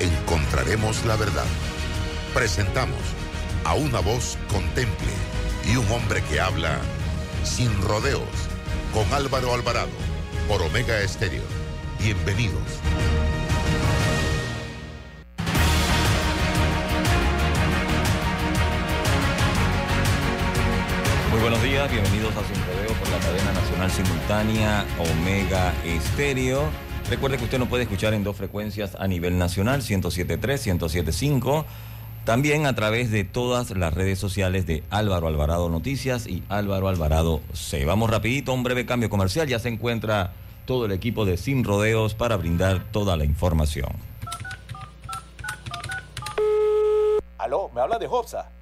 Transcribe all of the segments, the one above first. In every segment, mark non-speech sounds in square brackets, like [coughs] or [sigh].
encontraremos la verdad. Presentamos a una voz contemple y un hombre que habla sin rodeos con Álvaro Alvarado por Omega Estéreo. Bienvenidos. Muy buenos días, bienvenidos a Sin Rodeo por la cadena nacional simultánea Omega Estéreo. Recuerde que usted nos puede escuchar en dos frecuencias a nivel nacional, 107.3, 107.5. También a través de todas las redes sociales de Álvaro Alvarado Noticias y Álvaro Alvarado C. Vamos rapidito, un breve cambio comercial. Ya se encuentra todo el equipo de Sin Rodeos para brindar toda la información. Aló, ¿me habla de Hobsa?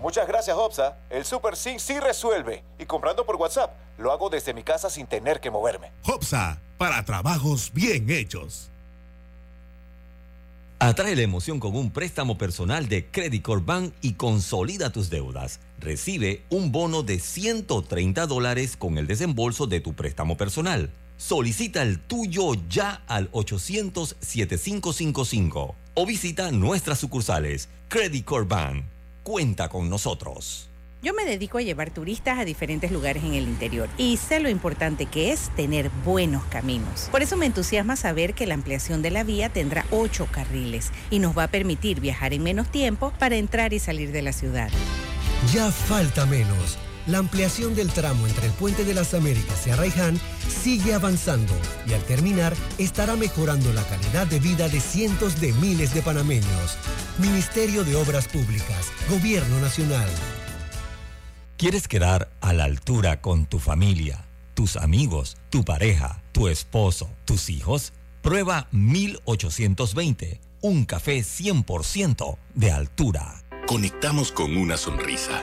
Muchas gracias, Hobsa. El Super Sync sí resuelve. Y comprando por WhatsApp, lo hago desde mi casa sin tener que moverme. Hopsa, para trabajos bien hechos. Atrae la emoción con un préstamo personal de Credit Corp Bank y consolida tus deudas. Recibe un bono de 130 dólares con el desembolso de tu préstamo personal. Solicita el tuyo ya al 800-7555 o visita nuestras sucursales. Credit Corp Bank cuenta con nosotros. Yo me dedico a llevar turistas a diferentes lugares en el interior y sé lo importante que es tener buenos caminos. Por eso me entusiasma saber que la ampliación de la vía tendrá ocho carriles y nos va a permitir viajar en menos tiempo para entrar y salir de la ciudad. Ya falta menos. La ampliación del tramo entre el Puente de las Américas y Arraiján sigue avanzando y al terminar estará mejorando la calidad de vida de cientos de miles de panameños. Ministerio de Obras Públicas, Gobierno Nacional. ¿Quieres quedar a la altura con tu familia, tus amigos, tu pareja, tu esposo, tus hijos? Prueba 1820, un café 100% de altura. Conectamos con una sonrisa,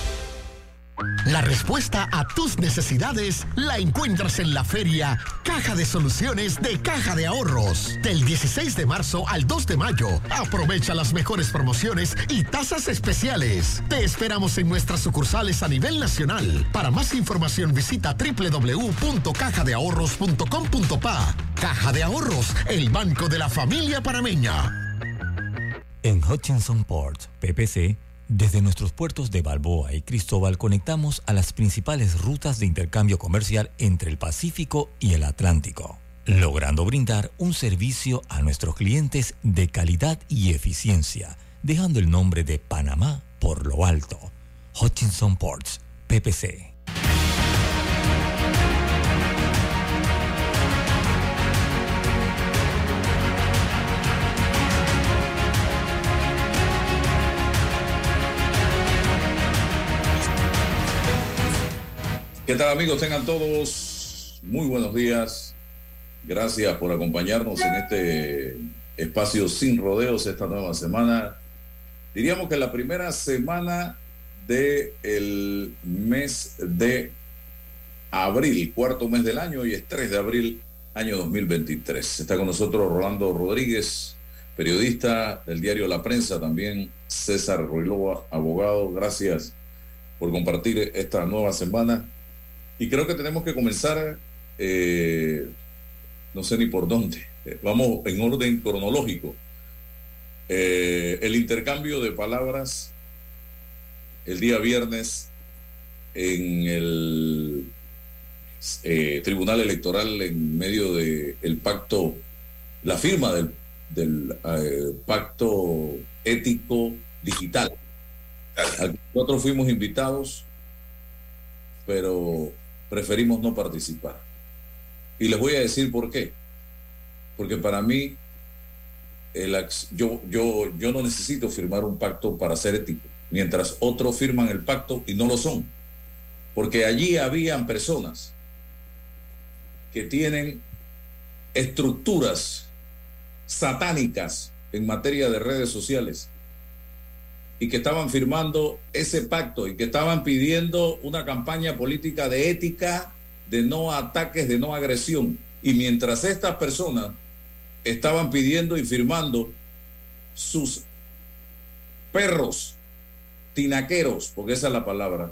La respuesta a tus necesidades la encuentras en la feria Caja de Soluciones de Caja de Ahorros. Del 16 de marzo al 2 de mayo, aprovecha las mejores promociones y tasas especiales. Te esperamos en nuestras sucursales a nivel nacional. Para más información visita www.cajadeahorros.com.pa. Caja de Ahorros, el banco de la familia parameña. En Hutchinson Port, PPC, desde nuestros puertos de Balboa y Cristóbal conectamos a las principales rutas de intercambio comercial entre el Pacífico y el Atlántico, logrando brindar un servicio a nuestros clientes de calidad y eficiencia, dejando el nombre de Panamá por lo alto. Hutchinson Ports, PPC. ¿Qué tal amigos? Tengan todos muy buenos días. Gracias por acompañarnos en este espacio sin rodeos esta nueva semana. Diríamos que la primera semana del el mes de abril, cuarto mes del año, y es 3 de abril, año 2023. Está con nosotros Rolando Rodríguez, periodista del diario La Prensa, también César Ruilova, abogado. Gracias por compartir esta nueva semana. Y creo que tenemos que comenzar, eh, no sé ni por dónde, eh, vamos en orden cronológico. Eh, el intercambio de palabras el día viernes en el Tribunal Electoral en medio del el pacto, la firma del, del pacto ético digital. Nosotros fuimos invitados, pero preferimos no participar. Y les voy a decir por qué. Porque para mí, el, yo, yo, yo no necesito firmar un pacto para ser ético, mientras otros firman el pacto y no lo son. Porque allí habían personas que tienen estructuras satánicas en materia de redes sociales y que estaban firmando ese pacto y que estaban pidiendo una campaña política de ética, de no ataques, de no agresión. Y mientras estas personas estaban pidiendo y firmando sus perros tinaqueros, porque esa es la palabra,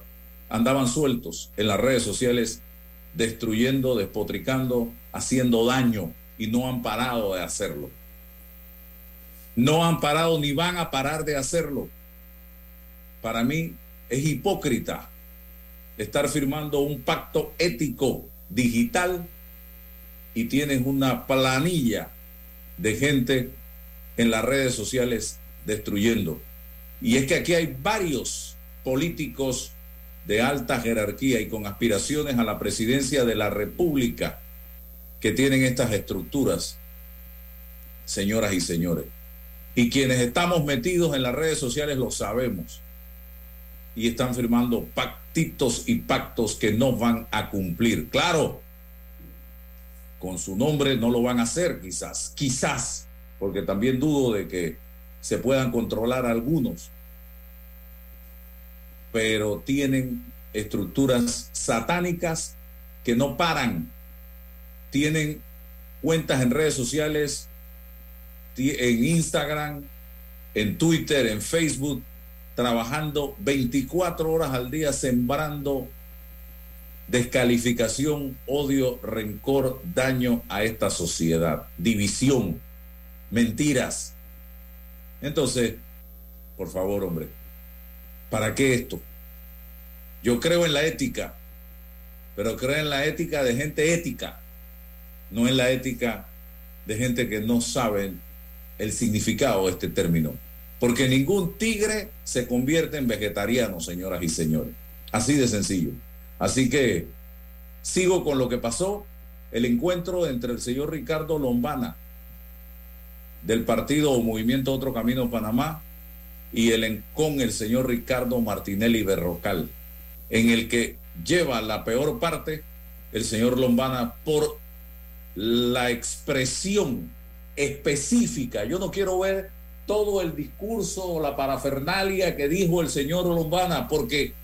andaban sueltos en las redes sociales destruyendo, despotricando, haciendo daño y no han parado de hacerlo. No han parado ni van a parar de hacerlo para mí es hipócrita estar firmando un pacto ético digital y tienes una planilla de gente en las redes sociales destruyendo. Y es que aquí hay varios políticos de alta jerarquía y con aspiraciones a la presidencia de la República que tienen estas estructuras, señoras y señores. Y quienes estamos metidos en las redes sociales lo sabemos y están firmando pactitos y pactos que no van a cumplir. Claro, con su nombre no lo van a hacer, quizás, quizás, porque también dudo de que se puedan controlar algunos, pero tienen estructuras satánicas que no paran, tienen cuentas en redes sociales, en Instagram, en Twitter, en Facebook, trabajando 24 horas al día sembrando descalificación, odio, rencor, daño a esta sociedad, división, mentiras. Entonces, por favor, hombre, ¿para qué esto? Yo creo en la ética, pero creo en la ética de gente ética, no en la ética de gente que no sabe el significado de este término. Porque ningún tigre se convierte en vegetariano, señoras y señores. Así de sencillo. Así que sigo con lo que pasó, el encuentro entre el señor Ricardo Lombana del partido o Movimiento Otro Camino Panamá y el, con el señor Ricardo Martinelli Berrocal, en el que lleva la peor parte el señor Lombana por la expresión específica. Yo no quiero ver todo el discurso o la parafernalia que dijo el señor Lombana, porque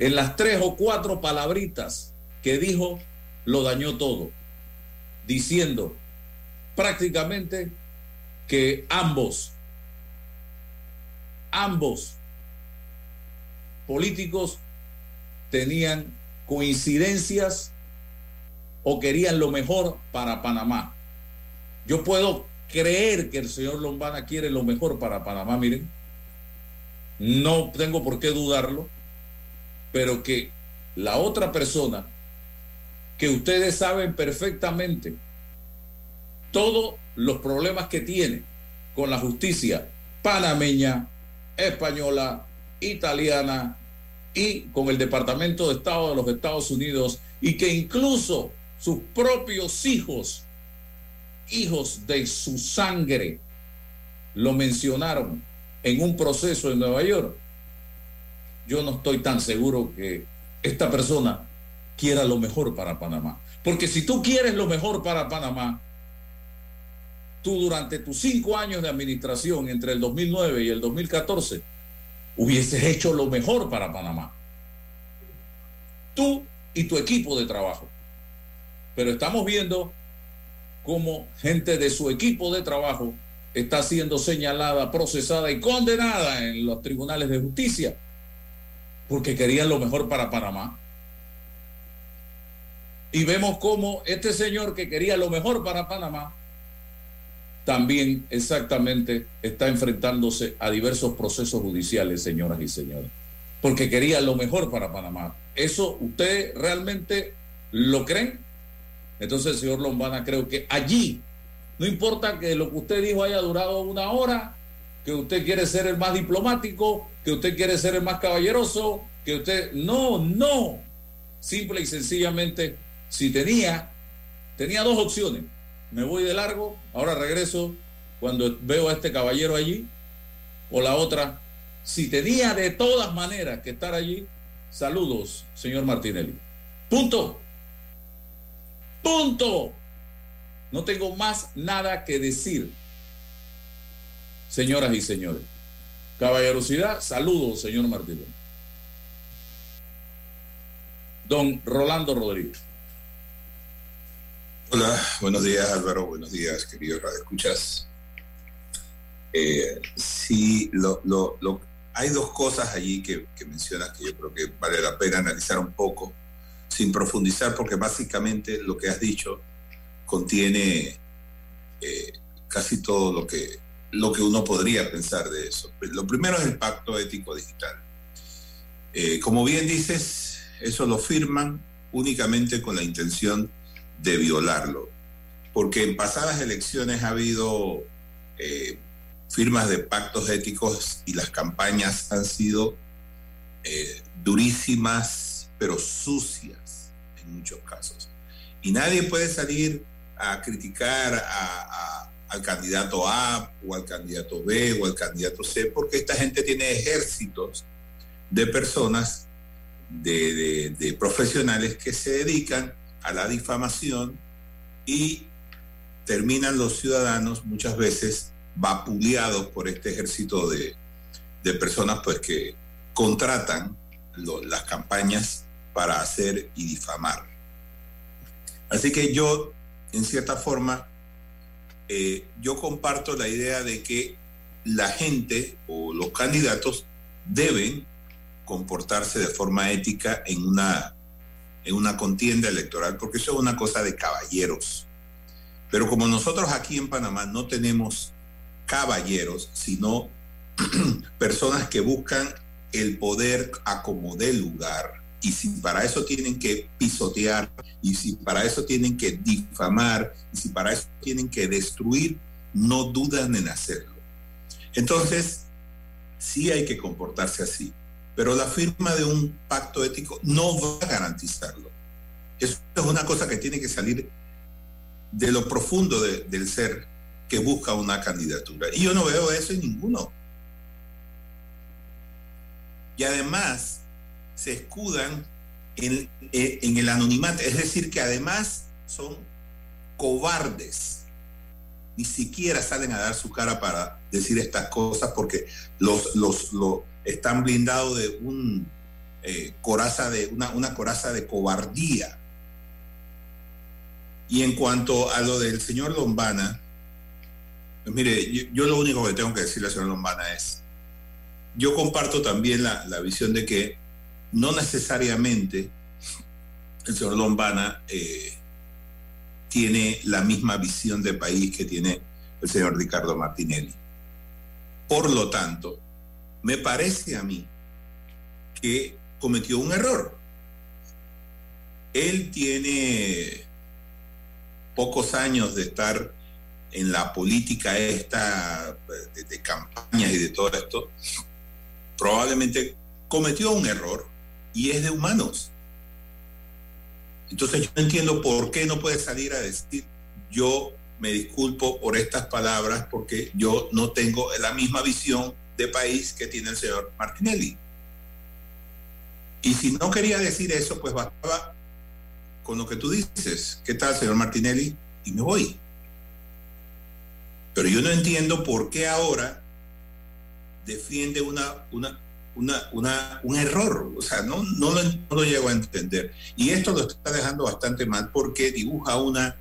en las tres o cuatro palabritas que dijo, lo dañó todo, diciendo prácticamente que ambos, ambos políticos tenían coincidencias o querían lo mejor para Panamá. Yo puedo creer que el señor Lombana quiere lo mejor para Panamá, miren, no tengo por qué dudarlo, pero que la otra persona, que ustedes saben perfectamente todos los problemas que tiene con la justicia panameña, española, italiana y con el Departamento de Estado de los Estados Unidos y que incluso sus propios hijos hijos de su sangre lo mencionaron en un proceso en Nueva York, yo no estoy tan seguro que esta persona quiera lo mejor para Panamá. Porque si tú quieres lo mejor para Panamá, tú durante tus cinco años de administración entre el 2009 y el 2014 hubieses hecho lo mejor para Panamá. Tú y tu equipo de trabajo. Pero estamos viendo como gente de su equipo de trabajo está siendo señalada, procesada y condenada en los tribunales de justicia porque querían lo mejor para Panamá. Y vemos cómo este señor que quería lo mejor para Panamá también exactamente está enfrentándose a diversos procesos judiciales, señoras y señores, porque quería lo mejor para Panamá. ¿Eso ustedes realmente lo creen? Entonces, señor Lombana, creo que allí, no importa que lo que usted dijo haya durado una hora, que usted quiere ser el más diplomático, que usted quiere ser el más caballeroso, que usted... No, no. Simple y sencillamente, si tenía, tenía dos opciones. Me voy de largo, ahora regreso cuando veo a este caballero allí, o la otra, si tenía de todas maneras que estar allí, saludos, señor Martinelli. Punto. Punto. No tengo más nada que decir señoras y señores. Caballerosidad, saludos, señor Martínez. Don Rolando Rodríguez. Hola, buenos días Álvaro, buenos días queridos radioescuchas. Eh, sí, hay dos cosas allí que mencionas que yo creo que vale la pena analizar un poco, sin profundizar, porque básicamente lo que has dicho contiene eh, casi todo lo que lo que uno podría pensar de eso. Lo primero es el pacto ético digital. Eh, como bien dices, eso lo firman únicamente con la intención de violarlo, porque en pasadas elecciones ha habido eh, firmas de pactos éticos y las campañas han sido durísimas, pero sucias muchos casos. Y nadie puede salir a criticar a al candidato A o al candidato B o al candidato C, porque esta gente tiene ejércitos de personas, de, profesionales que se dedican a la difamación y terminan los ciudadanos muchas veces vapuleados por este ejército de, personas pues que contratan las campañas para hacer y difamar. Así que yo, en cierta forma, eh, yo comparto la idea de que la gente o los candidatos deben comportarse de forma ética en una, en una contienda electoral, porque eso es una cosa de caballeros. Pero como nosotros aquí en Panamá no tenemos caballeros, sino [clears throat] personas que buscan el poder a lugar, y si para eso tienen que pisotear, y si para eso tienen que difamar, y si para eso tienen que destruir, no dudan en hacerlo. Entonces, sí hay que comportarse así, pero la firma de un pacto ético no va a garantizarlo. Eso es una cosa que tiene que salir de lo profundo del ser que busca una candidatura. Y yo no veo eso en ninguno. Y además, se escudan eh, en, el anonimato. Es decir, que además son cobardes. Ni siquiera salen a dar su cara para decir estas cosas porque los, los, están blindados de un eh, coraza de una, una coraza de cobardía. Y en cuanto a lo del señor Lombana, pues mire, yo, lo único que tengo que decirle al señor Lombana es, yo comparto también la, la visión de que no necesariamente el señor Lombana eh, tiene la misma visión de país que tiene el señor Ricardo Martinelli. Por lo tanto, me parece a mí que cometió un error. Él tiene pocos años de estar en la política esta de, de campañas y de todo esto. Probablemente cometió un error y es de humanos. Entonces yo entiendo por qué no puede salir a decir yo me disculpo por estas palabras porque yo no tengo la misma visión de país que tiene el señor Martinelli. Y si no quería decir eso, pues bastaba con lo que tú dices. ¿Qué tal, señor Martinelli? Y me voy. Pero yo no entiendo por qué ahora defiende una, una, una, un error, o sea, no, no, lo, no lo llego a entender. Y esto lo está dejando bastante mal porque dibuja una,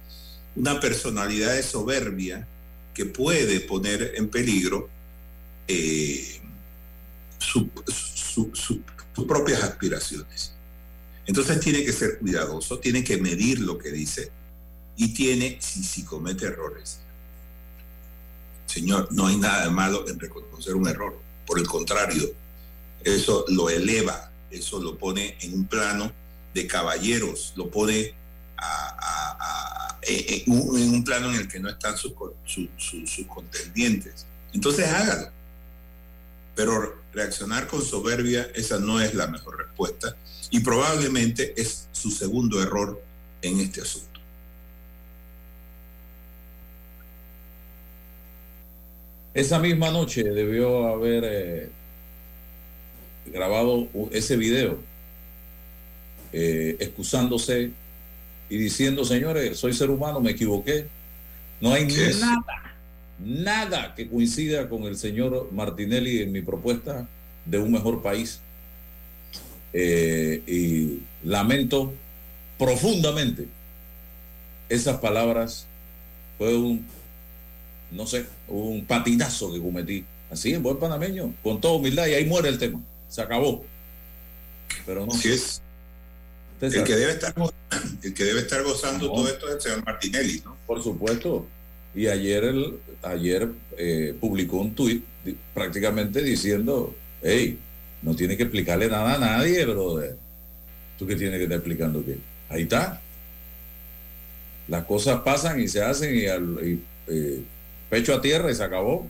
una personalidad de soberbia que puede poner en peligro eh, sus propias aspiraciones. Entonces tiene que ser cuidadoso, tiene que medir lo que dice y tiene, si, si comete errores, Señor, no hay nada de malo en reconocer un error. Por el contrario, eso lo eleva, eso lo pone en un plano de caballeros, lo pone en, un, plano en el que no están sus, sus contendientes. Entonces hágalo. Pero reaccionar con soberbia, esa no es la mejor respuesta y probablemente es su segundo error en este asunto. Esa misma noche debió haber eh, grabado ese video eh, excusándose y diciendo, señores, soy ser humano, me equivoqué. No hay nada, nada que coincida con el señor Martinelli en mi propuesta de un mejor país. Eh, y lamento profundamente esas palabras. Fue un, no sé, un patinazo que cometí. Así en buen panameño, con toda humildad, y ahí muere el tema. Se acabó. Pero no. Así es. El que, debe estar, el que debe estar gozando todo esto es el señor Martinelli, ¿no? Por supuesto. Y ayer, el, ayer eh, publicó un tuit prácticamente diciendo, hey, no tiene que explicarle nada a nadie, brother. ¿Tú qué tienes que estar explicando qué? Ahí está. Las cosas pasan y se hacen y, al, eh, pecho a tierra y se acabó.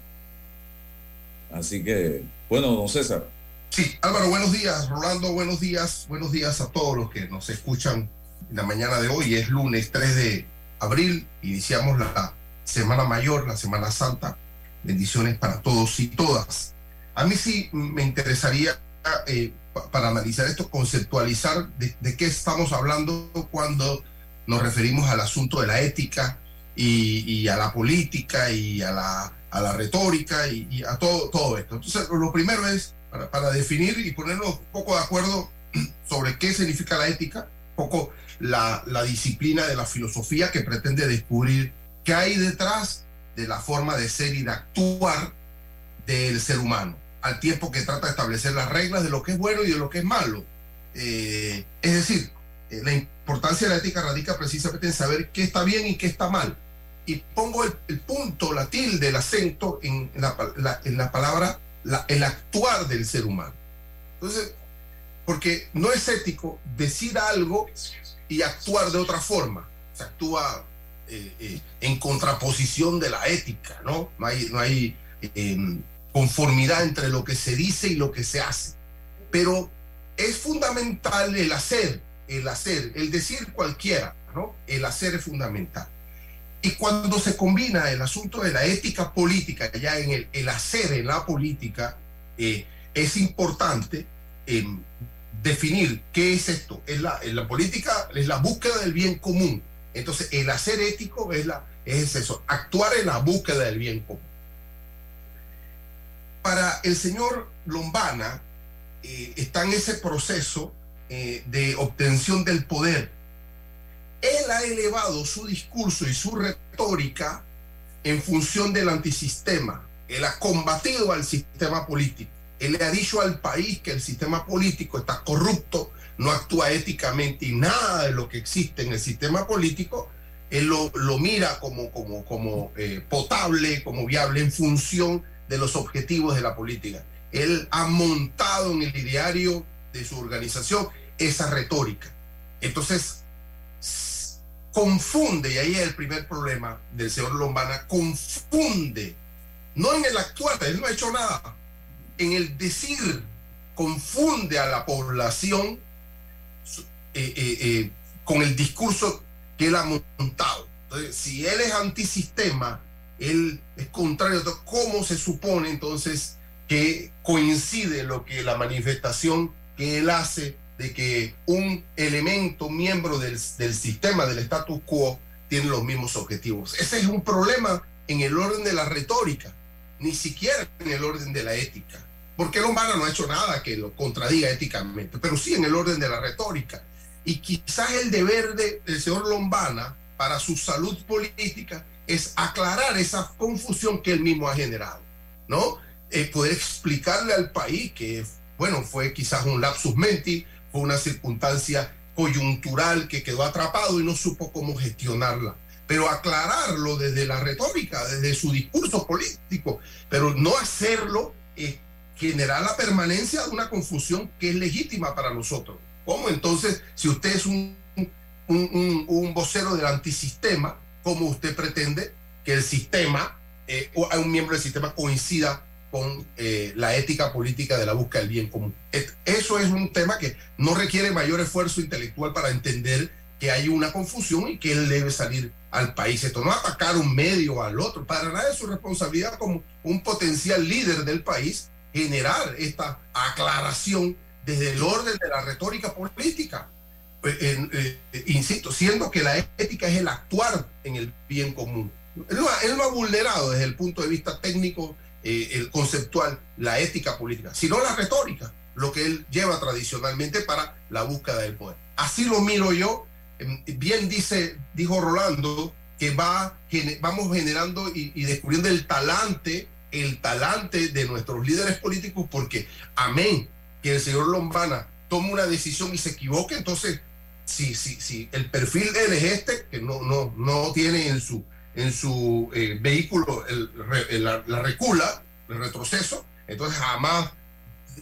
Así que, bueno, don César. Sí, Álvaro, buenos días. Rolando, buenos días. Buenos días a todos los que nos escuchan en la mañana de hoy. Es lunes 3 de abril. Iniciamos la Semana Mayor, la Semana Santa. Bendiciones para todos y todas. A mí sí me interesaría, eh, para analizar esto, conceptualizar de, qué estamos hablando cuando nos referimos al asunto de la ética y, a la política y a la, a la retórica y, a todo, todo esto. Entonces, lo primero es, para, definir y ponernos un poco de acuerdo [clears throat] sobre qué significa la ética, un poco la, la disciplina de la filosofía que pretende descubrir qué hay detrás de la forma de ser y de actuar del ser humano al tiempo que trata de establecer las reglas de lo que es bueno y de lo que es malo. Eh, es decir, eh, la importancia de la ética radica precisamente en saber qué está bien y qué está mal. Y pongo el, punto, la tilde, el acento en la, en la palabra el actuar del ser humano. Entonces, porque no es ético decir algo y actuar de otra forma. Se actúa eh, en contraposición de la ética, ¿no? No hay, no hay em, conformidad entre lo que se dice y lo que se hace. Pero es fundamental el hacer, el hacer, el decir cualquiera, ¿no? El hacer es fundamental. Y cuando se combina el asunto de la ética política, ya en el, el hacer en la política, eh, es importante eh, definir qué es esto. En la, en la política es la búsqueda del bien común. Entonces, el hacer ético es, la, es eso, actuar en la búsqueda del bien común para el señor Lombana eh, está en ese proceso eh, de obtención del poder. Él ha elevado su discurso y su retórica en función del antisistema. Él ha combatido al sistema político. Él le ha dicho al país que el sistema político está corrupto, no actúa éticamente y nada de lo que existe en el sistema político, él lo, mira como, como, como eh, potable, como viable en función de los objetivos de la política. Él ha montado en el ideario de su organización esa retórica. Entonces, confunde, y ahí es el primer problema del señor Lombana, confunde, no en el actuar, él no ha hecho nada, en el decir, confunde a la población eh, eh, eh, con el discurso que él ha montado. Entonces, si él es antisistema, él es contrario a cómo se supone entonces que coincide lo que la manifestación que él hace de que un elemento miembro del, sistema del status quo tiene los mismos objetivos. Ese es un problema en el orden de la retórica, ni siquiera en el orden de la ética, porque Lombana no ha hecho nada que lo contradiga éticamente, pero sí en el orden de la retórica. Y quizás el deber del señor Lombana para su salud política es aclarar esa confusión que él mismo ha generado, ¿no? Eh, poder explicarle al país que, bueno, fue quizás un lapsus menti, fue una circunstancia coyuntural que quedó atrapado y no supo cómo gestionarla. pero aclararlo desde la retórica, desde su discurso político, pero no hacerlo es la permanencia de una confusión que es legítima para nosotros. ¿Cómo entonces, si usted es un, un, un, vocero del antisistema, cómo usted pretende que el sistema eh, o un miembro del sistema coincida con eh, la ética política de la búsqueda del bien común. Eso es un tema que no requiere mayor esfuerzo intelectual para entender que hay una confusión y que él debe salir al país. Esto no atacar un medio al otro, para nada es su responsabilidad como un potencial líder del país generar esta aclaración desde el orden de la retórica política. Eh, eh, insisto, siendo que la ética es el actuar en el bien común. Él no, ha vulnerado desde el punto de vista técnico, eh, el conceptual, la ética política, sino la retórica, lo que él lleva tradicionalmente para la búsqueda del poder. Así lo miro yo. Em, bien dice, dijo Rolando, que va, vamos generando y, descubriendo el talante el talante de nuestros líderes políticos porque, amén, que el señor Lombana tome una decisión y se equivoque, entonces, si, si, si el perfil de él es este, que no, no, no tiene en su, en su eh, vehículo el, la, recula, el retroceso, entonces jamás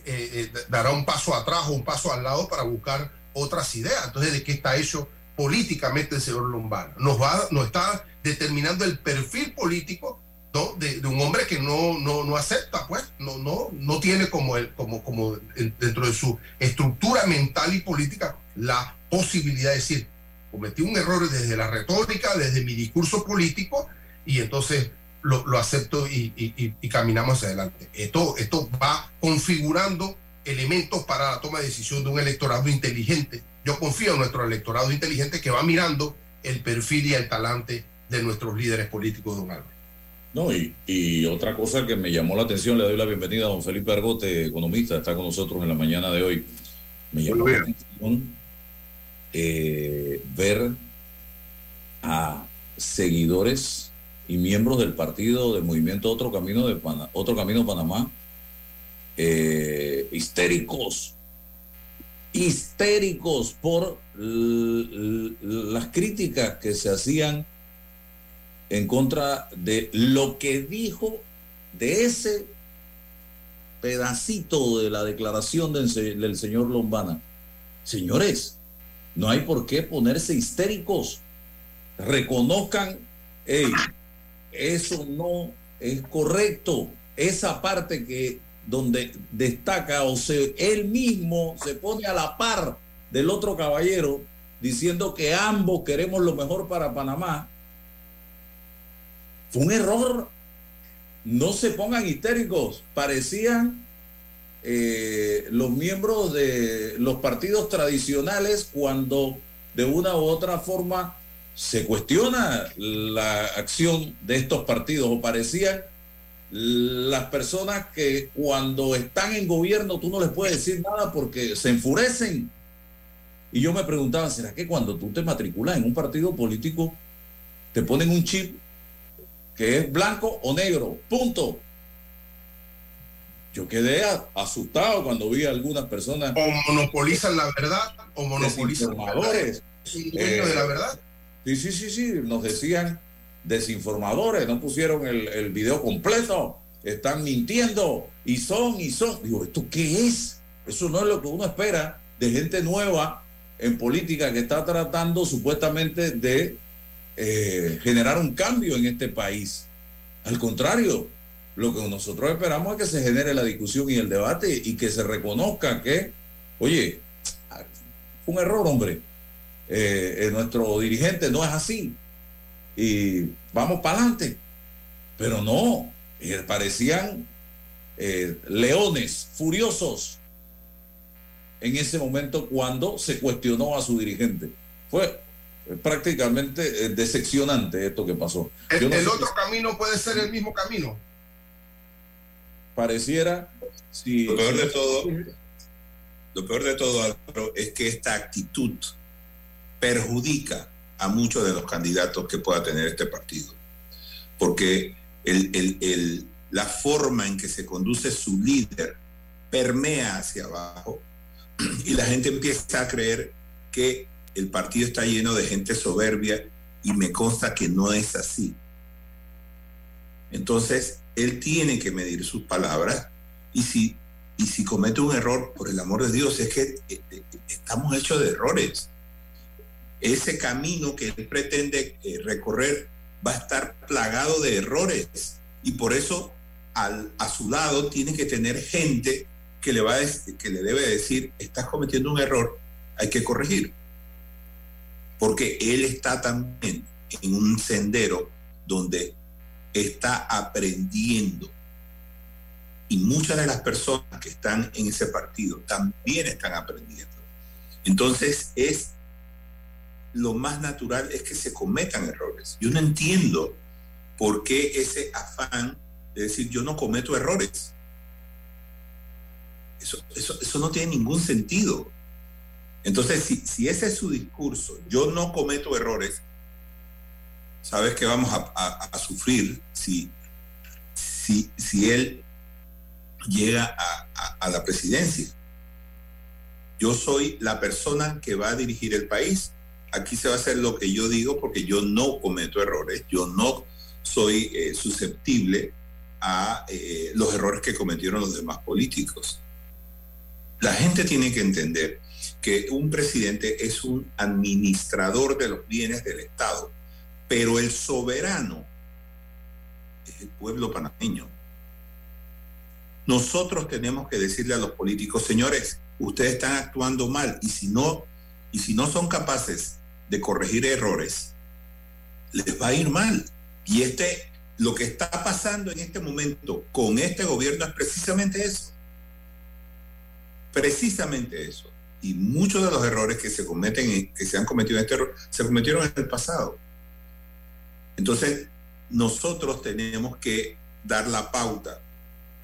eh, eh, dará un paso atrás o un paso al lado para buscar otras ideas. Entonces, ¿de qué está hecho políticamente el señor Lombana? Nos, va, nos está determinando el perfil político de, un hombre que no, no, no acepta, pues, no, no, no tiene como, el, como, como dentro de su estructura mental y política la posibilidad de decir, cometí un error desde la retórica, desde mi discurso político, y entonces lo, lo acepto y, y, caminamos hacia adelante. Esto, esto va configurando elementos para la toma de decisión de un electorado inteligente. Yo confío en nuestro electorado inteligente que va mirando el perfil y el talante de nuestros líderes políticos, don Álvaro. No, y, otra cosa que me llamó la atención, le doy la bienvenida a don Felipe Argote, economista, está con nosotros en la mañana de hoy. Me llamó la atención eh, ver a seguidores y miembros del partido del movimiento Otro Camino de Otro Camino Panamá eh, histéricos, histéricos por las críticas que se hacían en contra de lo que dijo de ese pedacito de la declaración del, señor Lombana. Señores, no hay por qué ponerse histéricos. Reconozcan, eso no es correcto. Esa parte que donde destaca o se él mismo se pone a la par del otro caballero diciendo que ambos queremos lo mejor para Panamá fue un error. No se pongan histéricos. Parecían eh, los miembros de los partidos tradicionales cuando de una u otra forma se cuestiona la acción de estos partidos o parecían las personas que cuando están en gobierno tú no les puedes decir nada porque se enfurecen. Y yo me preguntaba, ¿será que cuando tú te matriculas en un partido político te ponen un chip que es blanco o negro, punto. Yo quedé asustado cuando vi a algunas personas. O monopolizan la verdad, o monopolizan desinformadores. Eh, de la verdad. Sí, sí, sí, sí. Nos decían desinformadores, no pusieron el, el video completo, están mintiendo y son y son. Digo, ¿esto qué es? Eso no es lo que uno espera de gente nueva en política que está tratando supuestamente de eh, generar un cambio en este país. Al contrario, lo que nosotros esperamos es que se genere la discusión y el debate y que se reconozca que, oye, fue un error, hombre. Eh, eh, nuestro dirigente no es así. Y vamos para adelante. Pero no, parecían leones furiosos en ese momento cuando se cuestionó a su dirigente. Fue prácticamente eh, decepcionante esto que pasó. ¿El, otro camino puede ser el mismo camino? Pareciera. Si, lo peor de todo, lo peor de todo, es que esta actitud perjudica a muchos de los candidatos que pueda tener este partido. Porque la forma en que se conduce su líder permea hacia abajo y la gente empieza a creer que el partido está lleno de gente soberbia y me consta que no es así. Entonces, él tiene que medir sus palabras y si, y si comete un error, por el amor de Dios, es que eh, eh, estamos hechos de errores. Ese camino que él pretende eh, recorrer va a estar plagado de errores y por eso a su lado tiene que tener gente que le, va que le debe decir, estás cometiendo un error, hay que corregir. Porque él está también en un sendero donde está aprendiendo. Y muchas de las personas que están en ese partido también están aprendiendo. Entonces es lo más natural es que se cometan errores. Yo no entiendo por qué ese afán de decir yo no cometo errores. Eso, eso, no tiene ningún sentido. Entonces, si, si, ese es su discurso, yo no cometo errores, sabes que vamos a, sufrir si, si, si él llega a la presidencia. Yo soy la persona que va a dirigir el país. Aquí se va a hacer lo que yo digo porque yo no cometo errores, yo no soy eh, susceptible a eh, los errores que cometieron los demás políticos. La gente tiene que entender que un presidente es un administrador de los bienes del Estado, pero el soberano es el pueblo panameño. Nosotros tenemos que decirle a los políticos, señores, ustedes están actuando mal y si no, y si no son capaces de corregir errores, les va a ir mal. Y este, lo que está pasando en este momento con este gobierno es precisamente eso. Precisamente eso. Y muchos de los errores que se cometen, que se han cometido en este se cometieron en el pasado. Entonces, nosotros tenemos que dar la pauta.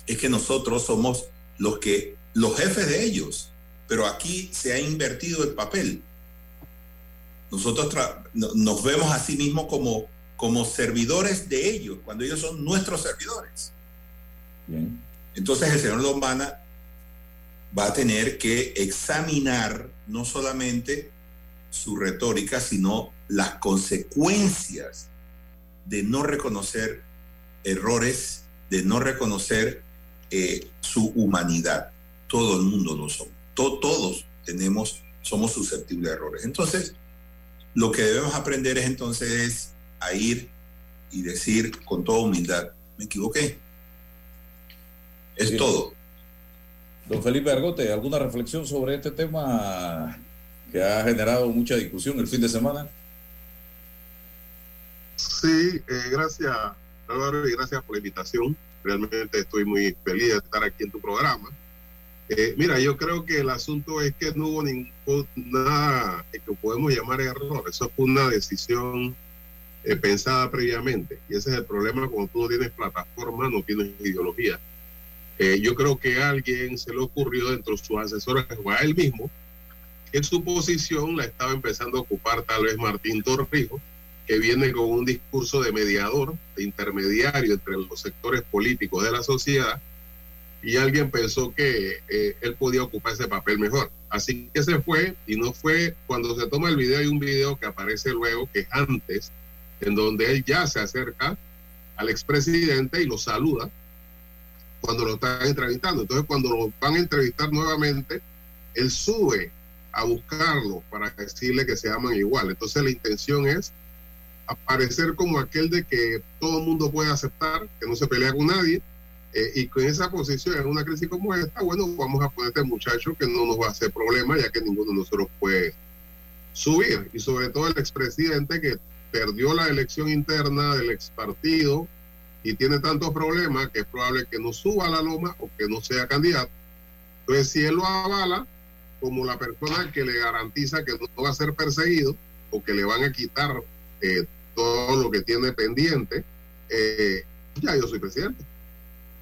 Es que nosotros somos los que, los jefes de ellos. Pero aquí se ha invertido el papel. Nosotros nos vemos a sí mismos como como servidores de ellos, cuando ellos son nuestros servidores. Entonces el señor Lombana va a tener que examinar no solamente su retórica, sino las consecuencias de no reconocer errores, de no reconocer eh, su humanidad. Todo el mundo lo somos. todos tenemos, somos susceptibles de errores. Entonces, lo que debemos aprender es entonces a ir y decir con toda humildad, me equivoqué. Es todo. Don Felipe Argote, ¿alguna reflexión sobre este tema que ha generado mucha discusión el fin de semana? Sí, eh, gracias Álvaro y gracias por la invitación. Realmente estoy muy feliz de estar aquí en tu programa. Eh, mira, yo creo que el asunto es que no hubo ningún, nada que podemos llamar error. Eso fue una decisión eh, pensada previamente. Y ese es el problema cuando tú no tienes plataforma, no tienes ideología. Eh, yo creo que a alguien se le ocurrió dentro de sus asesores o a él mismo que su posición la estaba empezando a ocupar tal vez Martín Torrijos, que viene con un discurso de mediador, de intermediario entre los sectores políticos de la sociedad, y alguien pensó que eh, él podía ocupar ese papel mejor. Así que se fue y no fue, cuando se toma el video hay un video que aparece luego que antes en donde él ya se acerca al expresidente y lo saluda cuando lo están entrevistando. Entonces, cuando lo van a entrevistar nuevamente, él sube a buscarlo para decirle que se aman igual. Entonces, la intención es aparecer como aquel de que todo el mundo puede aceptar, que no se pelea con nadie, eh, y con esa posición en una crisis como esta, bueno, vamos a poner este muchacho que no nos va a hacer problema, ya que ninguno de nosotros puede subir. Y sobre todo el expresidente que perdió la elección interna del ex partido y tiene tantos problemas que es probable que no suba a la loma o que no sea candidato. Entonces, si él lo avala como la persona que le garantiza que no va a ser perseguido o que le van a quitar eh, todo lo que tiene pendiente, eh, ya yo soy presidente.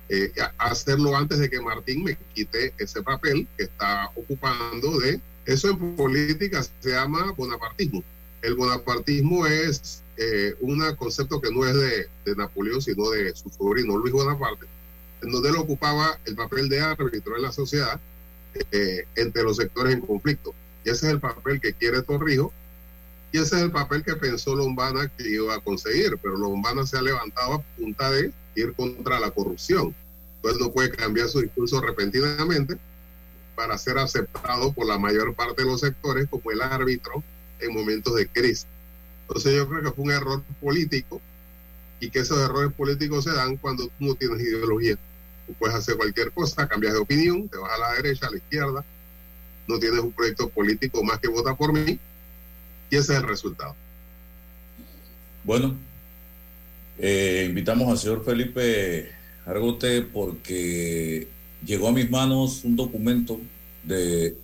Eh, hacerlo antes de que Martín me quite ese papel que está ocupando de... Eso en política se llama bonapartismo el bonapartismo es eh, un concepto que no es de, Napoleón, sino de su sobrino Luis Bonaparte, en donde él ocupaba el papel de árbitro en la sociedad eh, entre los sectores en conflicto. Y ese es el papel que quiere Torrijos Y ese es el papel que pensó Lombana que iba a conseguir, pero Lombana se ha levantado a punta de ir contra la corrupción. Entonces no puede cambiar su discurso repentinamente para ser aceptado por la mayor parte de los sectores como el árbitro en momentos de crisis. Entonces yo creo que fue un error político y que esos errores políticos se dan cuando tú no tienes ideología. Tú puedes hacer cualquier cosa, cambias de opinión, te vas a la derecha, a la izquierda, no tienes un proyecto político más que vota por mí y ese es el resultado. Bueno, eh, invitamos al señor Felipe Argote porque llegó a mis manos un documento de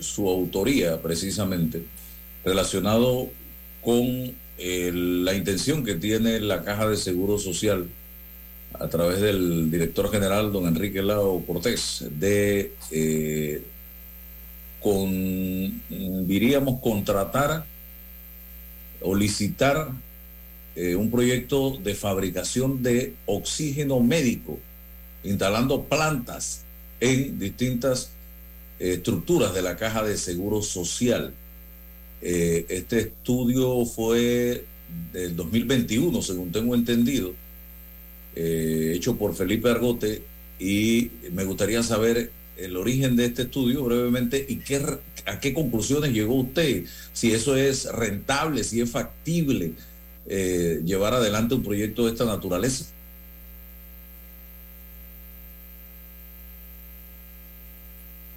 su autoría precisamente relacionado con eh, la intención que tiene la Caja de Seguro Social a través del director general don Enrique Lao Cortés de eh, con diríamos contratar o licitar eh, un proyecto de fabricación de oxígeno médico, instalando plantas en distintas eh, estructuras de la caja de seguro social. Eh, este estudio fue del 2021, según tengo entendido, hecho por Felipe Argote, y me gustaría saber el origen de este estudio brevemente y qué, a qué conclusiones llegó usted, si eso es rentable, si es factible, eh, llevar adelante un proyecto de esta naturaleza?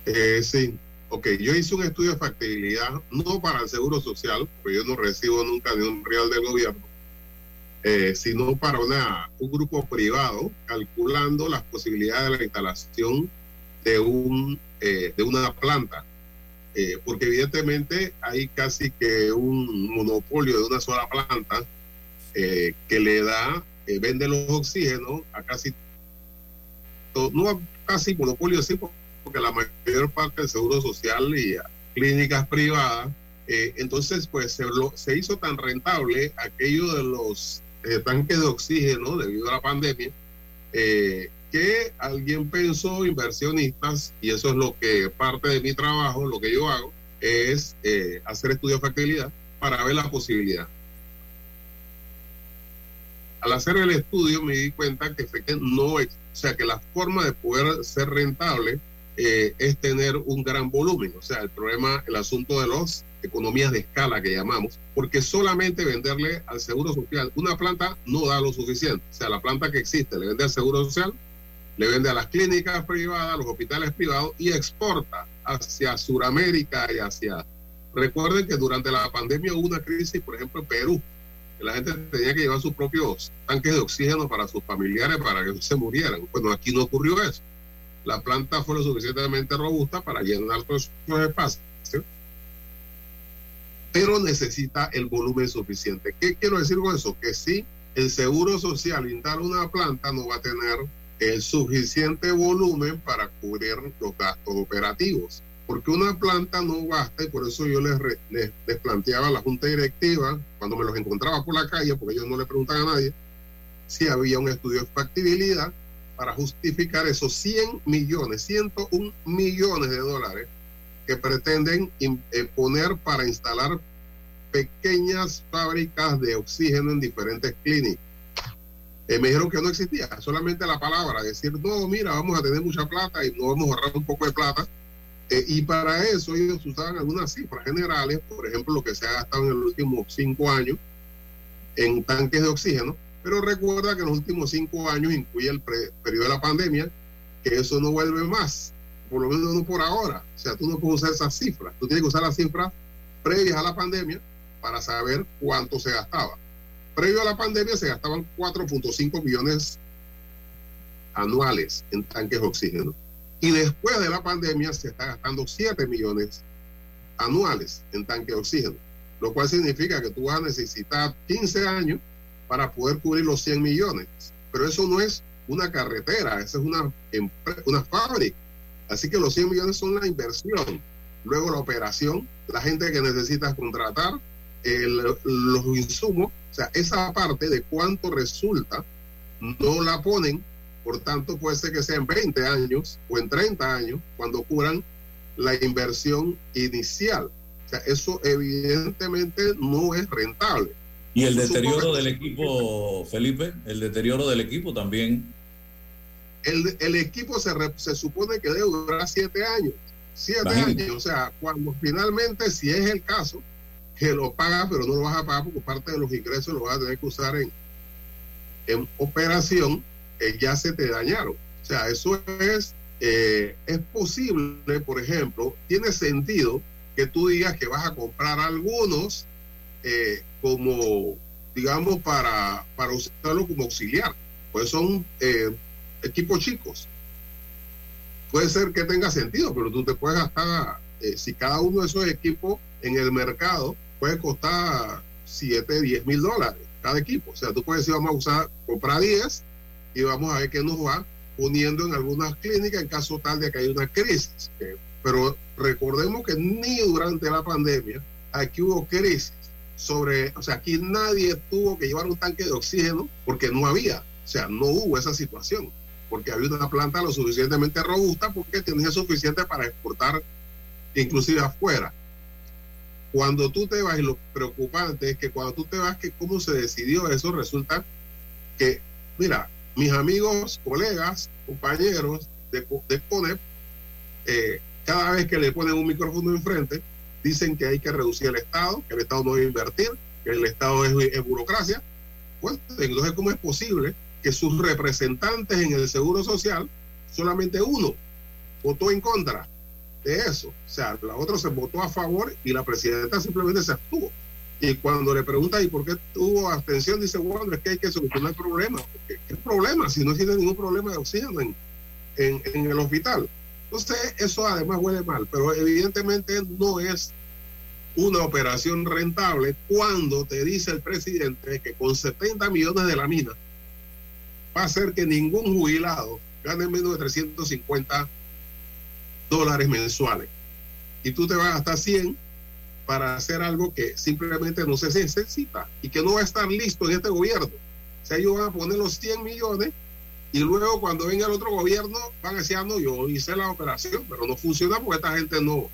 Eh, sí, ok, yo hice un estudio de factibilidad, no para el Seguro Social, porque yo no recibo nunca ni un real del gobierno, eh, sino para una, un grupo privado, calculando las posibilidades de la instalación de, un, eh, de una planta. porque evidentemente hay casi que un monopolio de una sola planta eh, que le da, eh, vende los oxígenos a casi, no a casi monopolio, sí, porque la mayor parte del seguro social y clínicas privadas, eh, entonces pues se, se, hizo tan rentable aquello de los tanques de oxígeno debido a la pandemia, que alguien pensó, inversionistas, y eso es lo que parte de mi trabajo, lo que yo hago, es hacer estudios de factibilidad para ver la posibilidad al hacer el estudio me di cuenta que, no, o sea, que la forma de poder ser rentable eh, es tener un gran volumen. O sea, el problema, el asunto de las economías de escala que llamamos, porque solamente venderle al Seguro Social una planta no da lo suficiente. O sea, la planta que existe le vende al Seguro Social, le vende a las clínicas privadas, a los hospitales privados y exporta hacia Sudamérica y hacia... Recuerden que durante la pandemia hubo una crisis, por ejemplo, en Perú, la gente tenía que llevar sus propios tanques de oxígeno para sus familiares para que se murieran. Bueno, aquí no ocurrió eso. La planta fue lo suficientemente robusta para llenar todos esos espacios, pero necesita el volumen suficiente. ¿Qué quiero decir con eso? Que si el seguro social instala una planta, no va a tener el suficiente volumen para cubrir los gastos operativos porque una planta no basta y por eso yo les, les, planteaba a la junta directiva, cuando me los encontraba por la calle, porque ellos no le preguntan a nadie, si había un estudio de factibilidad para justificar esos 100 millones, 101 millones de dólares que pretenden eh, poner para instalar pequeñas fábricas de oxígeno en diferentes clínicas. Eh, me dijeron que no existía, solamente la palabra, decir, no, mira, vamos a tener mucha plata y no vamos a ahorrar un poco de plata eh, y para eso ellos usaban algunas cifras generales, por ejemplo, lo que se ha gastado en los últimos cinco años en tanques de oxígeno, pero recuerda que en los últimos cinco años incluye el periodo de la pandemia, que eso no vuelve más, por lo menos no por ahora. O sea, tú no puedes usar esas cifras, tú tienes que usar las cifras previas a la pandemia para saber cuánto se gastaba. Previo a la pandemia se gastaban 4.5 millones anuales en tanques de oxígeno. Y después de la pandemia se está gastando 7 millones anuales en tanque de oxígeno, lo cual significa que tú vas a necesitar 15 años para poder cubrir los 100 millones. Pero eso no es una carretera, esa es una, una fábrica. Así que los 100 millones son la inversión. Luego la operación, la gente que necesitas contratar, los insumos, o sea, esa parte de cuánto resulta, no la ponen por tanto, puede ser que sea en 20 años o en 30 años cuando cubran la inversión inicial. O sea, eso evidentemente no es rentable. ¿Y el deterioro del equipo, Felipe? ¿El deterioro del equipo también? El, el equipo se, se supone que debe durar siete años. Siete años. O sea, cuando finalmente, si es el caso, que lo pagas, pero no lo vas a pagar porque parte de los ingresos lo vas a tener que usar en, en operación, que ya se te dañaron. O sea, eso es, eh, es posible, por ejemplo, tiene sentido que tú digas que vas a comprar algunos eh, como, digamos, para, para usarlo como auxiliar. Pues son eh, equipos chicos. Puede ser que tenga sentido, pero tú te puedes gastar, si cada uno de esos equipos en el mercado puede costar 7, 10 mil dólares cada equipo. O sea, tú puedes decir, vamos a usar, comprar 10 y vamos a ver qué nos va poniendo en algunas clínicas en caso tal de que haya una crisis. pero recordemos que ni durante la pandemia aquí hubo crisis sobre, o sea, aquí nadie tuvo que llevar un tanque de oxígeno porque no había, o sea, no hubo esa situación, porque había una planta lo suficientemente robusta porque tenía suficiente para exportar inclusive afuera. Cuando tú te vas, y lo preocupante es que cuando tú te vas, que cómo se decidió eso, resulta que, mira, mis amigos, colegas, compañeros de, de eh, cada vez que le ponen un micrófono enfrente, dicen que hay que reducir el Estado, que el Estado no debe invertir, que el Estado es, burocracia. Entonces, ¿cómo es posible que sus representantes en el Seguro Social, solamente uno votó en contra de eso? O sea, la otra se votó a favor y la presidenta simplemente se abstuvo. Y cuando le pregunta ¿y por qué tuvo abstención? Dice, bueno, es que hay que solucionar el problema. ¿Qué, problema? Si no tiene ningún problema de oxígeno en, en, el hospital. Entonces, eso además huele mal, pero evidentemente no es una operación rentable cuando te dice el presidente que con 70 millones de la mina va a hacer que ningún jubilado gane menos de 350 dólares mensuales. Y tú te vas a gastar 100 para hacer algo que simplemente no se necesita y que no va a estar listo en este gobierno. O sea, ellos van a poner los 100 millones y luego cuando venga el otro gobierno van a decir, ah, no, yo hice la operación, pero no funciona porque esta gente no,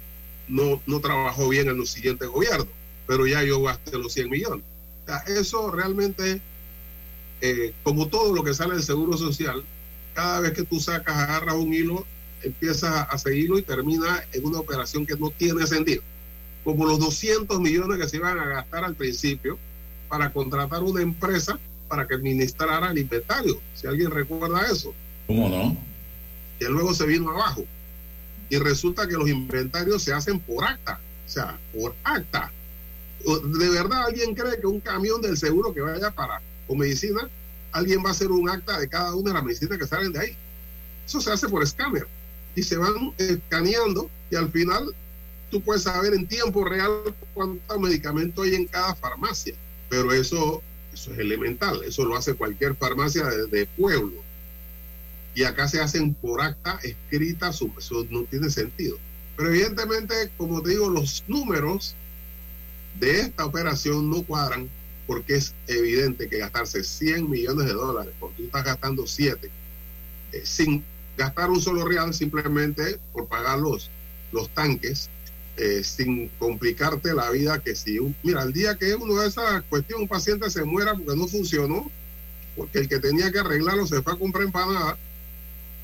no, no trabajó bien en los siguientes gobiernos, pero ya yo gasté los 100 millones. O sea, eso realmente, eh, como todo lo que sale del Seguro Social, cada vez que tú sacas, agarras un hilo, empiezas a seguirlo y termina en una operación que no tiene sentido. Como los 200 millones que se iban a gastar al principio para contratar una empresa para que administrara el inventario, si alguien recuerda eso. ¿Cómo no? Que luego se vino abajo. Y resulta que los inventarios se hacen por acta, o sea, por acta. ¿De verdad alguien cree que un camión del seguro que vaya para con medicina, alguien va a hacer un acta de cada una de las medicinas que salen de ahí? Eso se hace por escáner y se van escaneando y al final tú puedes saber en tiempo real cuántos medicamentos hay en cada farmacia. Pero eso eso es elemental, eso lo hace cualquier farmacia de, pueblo. Y acá se hacen por acta escrita, eso no tiene sentido. Pero evidentemente, como te digo, los números de esta operación no cuadran porque es evidente que gastarse 100 millones de dólares, porque tú estás gastando 7, eh, sin gastar un solo real, simplemente por pagar los, los tanques, eh, sin complicarte la vida que si, mira, el día que uno de esa cuestión, un paciente se muera porque no funcionó, porque el que tenía que arreglarlo se fue a comprar empanada,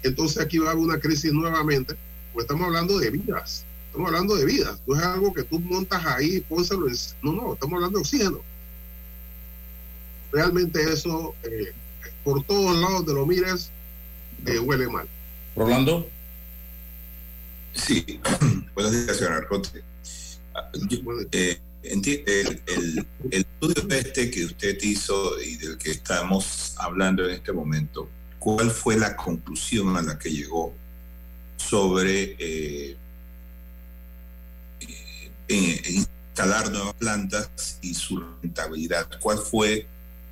entonces aquí va a haber una crisis nuevamente, estamos hablando de vidas, estamos hablando de vidas, no es algo que tú montas ahí y pónselo en... No, no, estamos hablando de oxígeno. Realmente eso, eh, por todos lados de lo mires, eh, huele mal. Rolando. Sí, [clears throat] buenos días, señor Arcote. Ah, eh, el, el, estudio este que usted hizo y del que estamos hablando en este momento, ¿cuál fue la conclusión a la que llegó sobre eh, eh, instalar nuevas plantas y su rentabilidad? ¿Cuál fue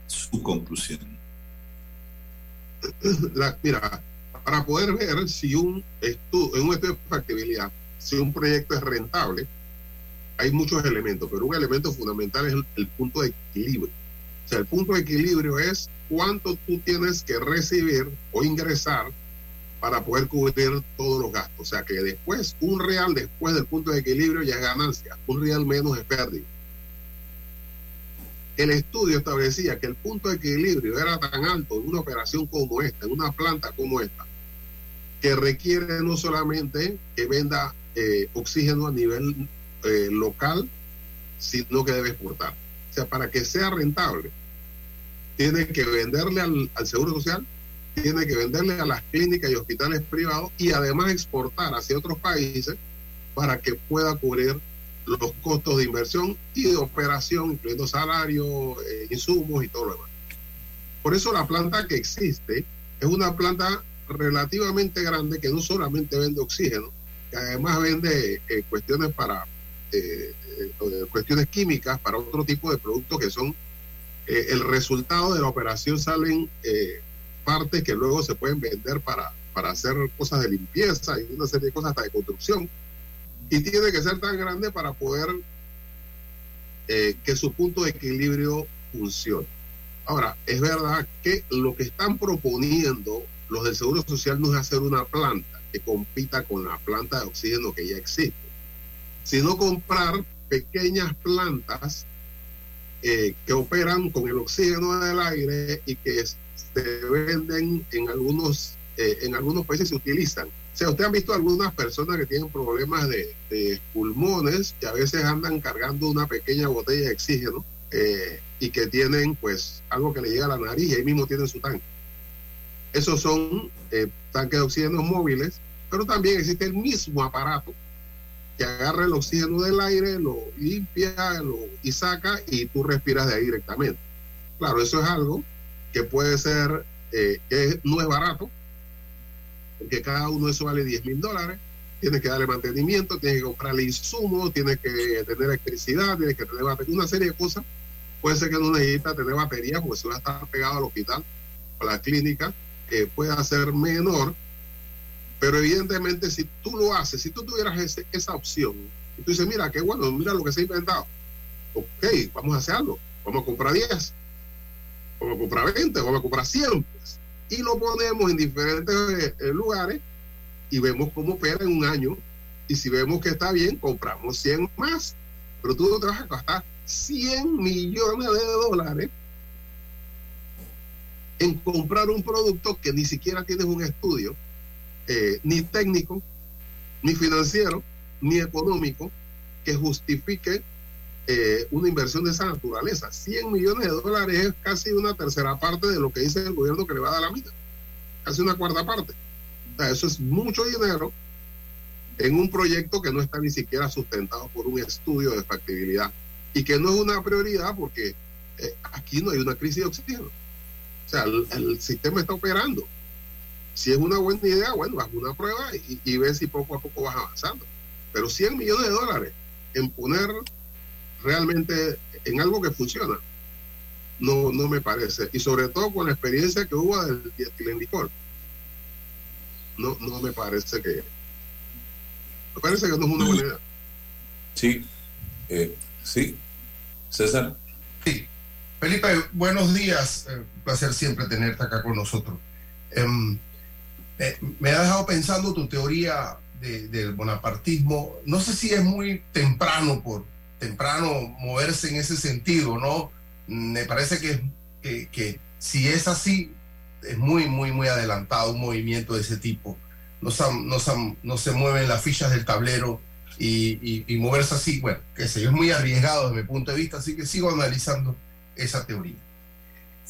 su conclusión? La, mira, para poder ver si un estudio, en un estudio de factibilidad, si un proyecto es rentable, hay muchos elementos, pero un elemento fundamental es el, punto de equilibrio. O sea, el punto de equilibrio es cuánto tú tienes que recibir o ingresar para poder cubrir todos los gastos. O sea que después, un real después del punto de equilibrio ya es ganancia, un real menos es pérdida. El estudio establecía que el punto de equilibrio era tan alto en una operación como esta, en una planta como esta, que requiere no solamente que venda eh, oxígeno a nivel eh, local, sino que debe exportar. O sea, para que sea rentable, tiene que venderle al, al Seguro Social, tiene que venderle a las clínicas y hospitales privados y además exportar hacia otros países para que pueda cubrir los costos de inversión y de operación, incluyendo salarios, eh, insumos y todo lo demás. Por eso la planta que existe es una planta relativamente grande que no solamente vende oxígeno, que además vende eh, cuestiones para eh, eh, cuestiones químicas para otro tipo de productos que son el resultado de la operación salen partes que luego se pueden vender para, para hacer cosas de limpieza y una serie de cosas hasta de construcción y tiene que ser tan grande para poder que su punto de equilibrio funcione. Ahora, es verdad que lo que están proponiendo los del Seguro Social no es hacer una planta que compita con la planta de oxígeno que ya existe, sino comprar pequeñas plantas eh, que operan con el oxígeno del aire y que se venden en algunos, eh, en algunos países se utilizan. O sea, ustedes han visto algunas personas que tienen problemas de, pulmones que a veces andan cargando una pequeña botella de oxígeno eh, y que tienen pues algo que le llega a la nariz y ahí mismo tienen su tanque. Esos son eh, tanques de oxígeno móviles, pero también existe el mismo aparato que agarra el oxígeno del aire, lo limpia lo, y saca y tú respiras de ahí directamente. Claro, eso es algo que puede ser, eh, que no es barato, porque cada uno de eso vale 10 mil dólares. Tienes que darle mantenimiento, tienes que comprarle insumos, tienes que tener electricidad, tienes que tener batería, una serie de cosas. Puede ser que no necesita tener batería porque si va a estar pegado al hospital o a la clínica, eh, pueda ser menor. Pero evidentemente, si tú lo haces, si tú tuvieras ese, esa opción, y tú dices, mira, qué bueno, mira lo que se ha inventado. Ok, vamos a hacerlo. Vamos a comprar 10, vamos a comprar 20, vamos a comprar 100. Pues y lo ponemos en diferentes eh, lugares y vemos cómo opera en un año. Y si vemos que está bien, compramos 100 más. Pero tú no te vas a gastar 100 millones de dólares en comprar un producto que ni siquiera tienes un estudio, eh, ni técnico, ni financiero, ni económico, que justifique eh, una inversión de esa naturaleza. 100 millones de dólares es casi una tercera parte de lo que dice el gobierno que le va a dar la mitad. Casi una cuarta parte. Eso es mucho dinero en un proyecto que no está ni siquiera sustentado por un estudio de factibilidad y que no es una prioridad porque eh, aquí no hay una crisis de oxígeno. O sea, el, el, sistema está operando. Si es una buena idea, bueno, haz una prueba y, y ve si poco a poco vas avanzando. Pero 100 millones de dólares en poner realmente en algo que funciona. No, no me parece. Y sobre todo con la experiencia que hubo del etilendicol. No, no me parece que. Me parece que no es una buena idea. Sí. Eh, sí. César. Sí. Felipe, buenos días. Eh, placer siempre tenerte acá con nosotros. Eh, me ha dejado pensando tu teoría de, del bonapartismo. No sé si es muy temprano por temprano moverse en ese sentido, ¿no? Me parece que, que, que, si es así, es muy, muy, muy adelantado un movimiento de ese tipo. No se, no se, no se mueven las fichas del tablero y, y, y, moverse así, bueno, que sé, es muy arriesgado desde mi punto de vista, así que sigo analizando esa teoría.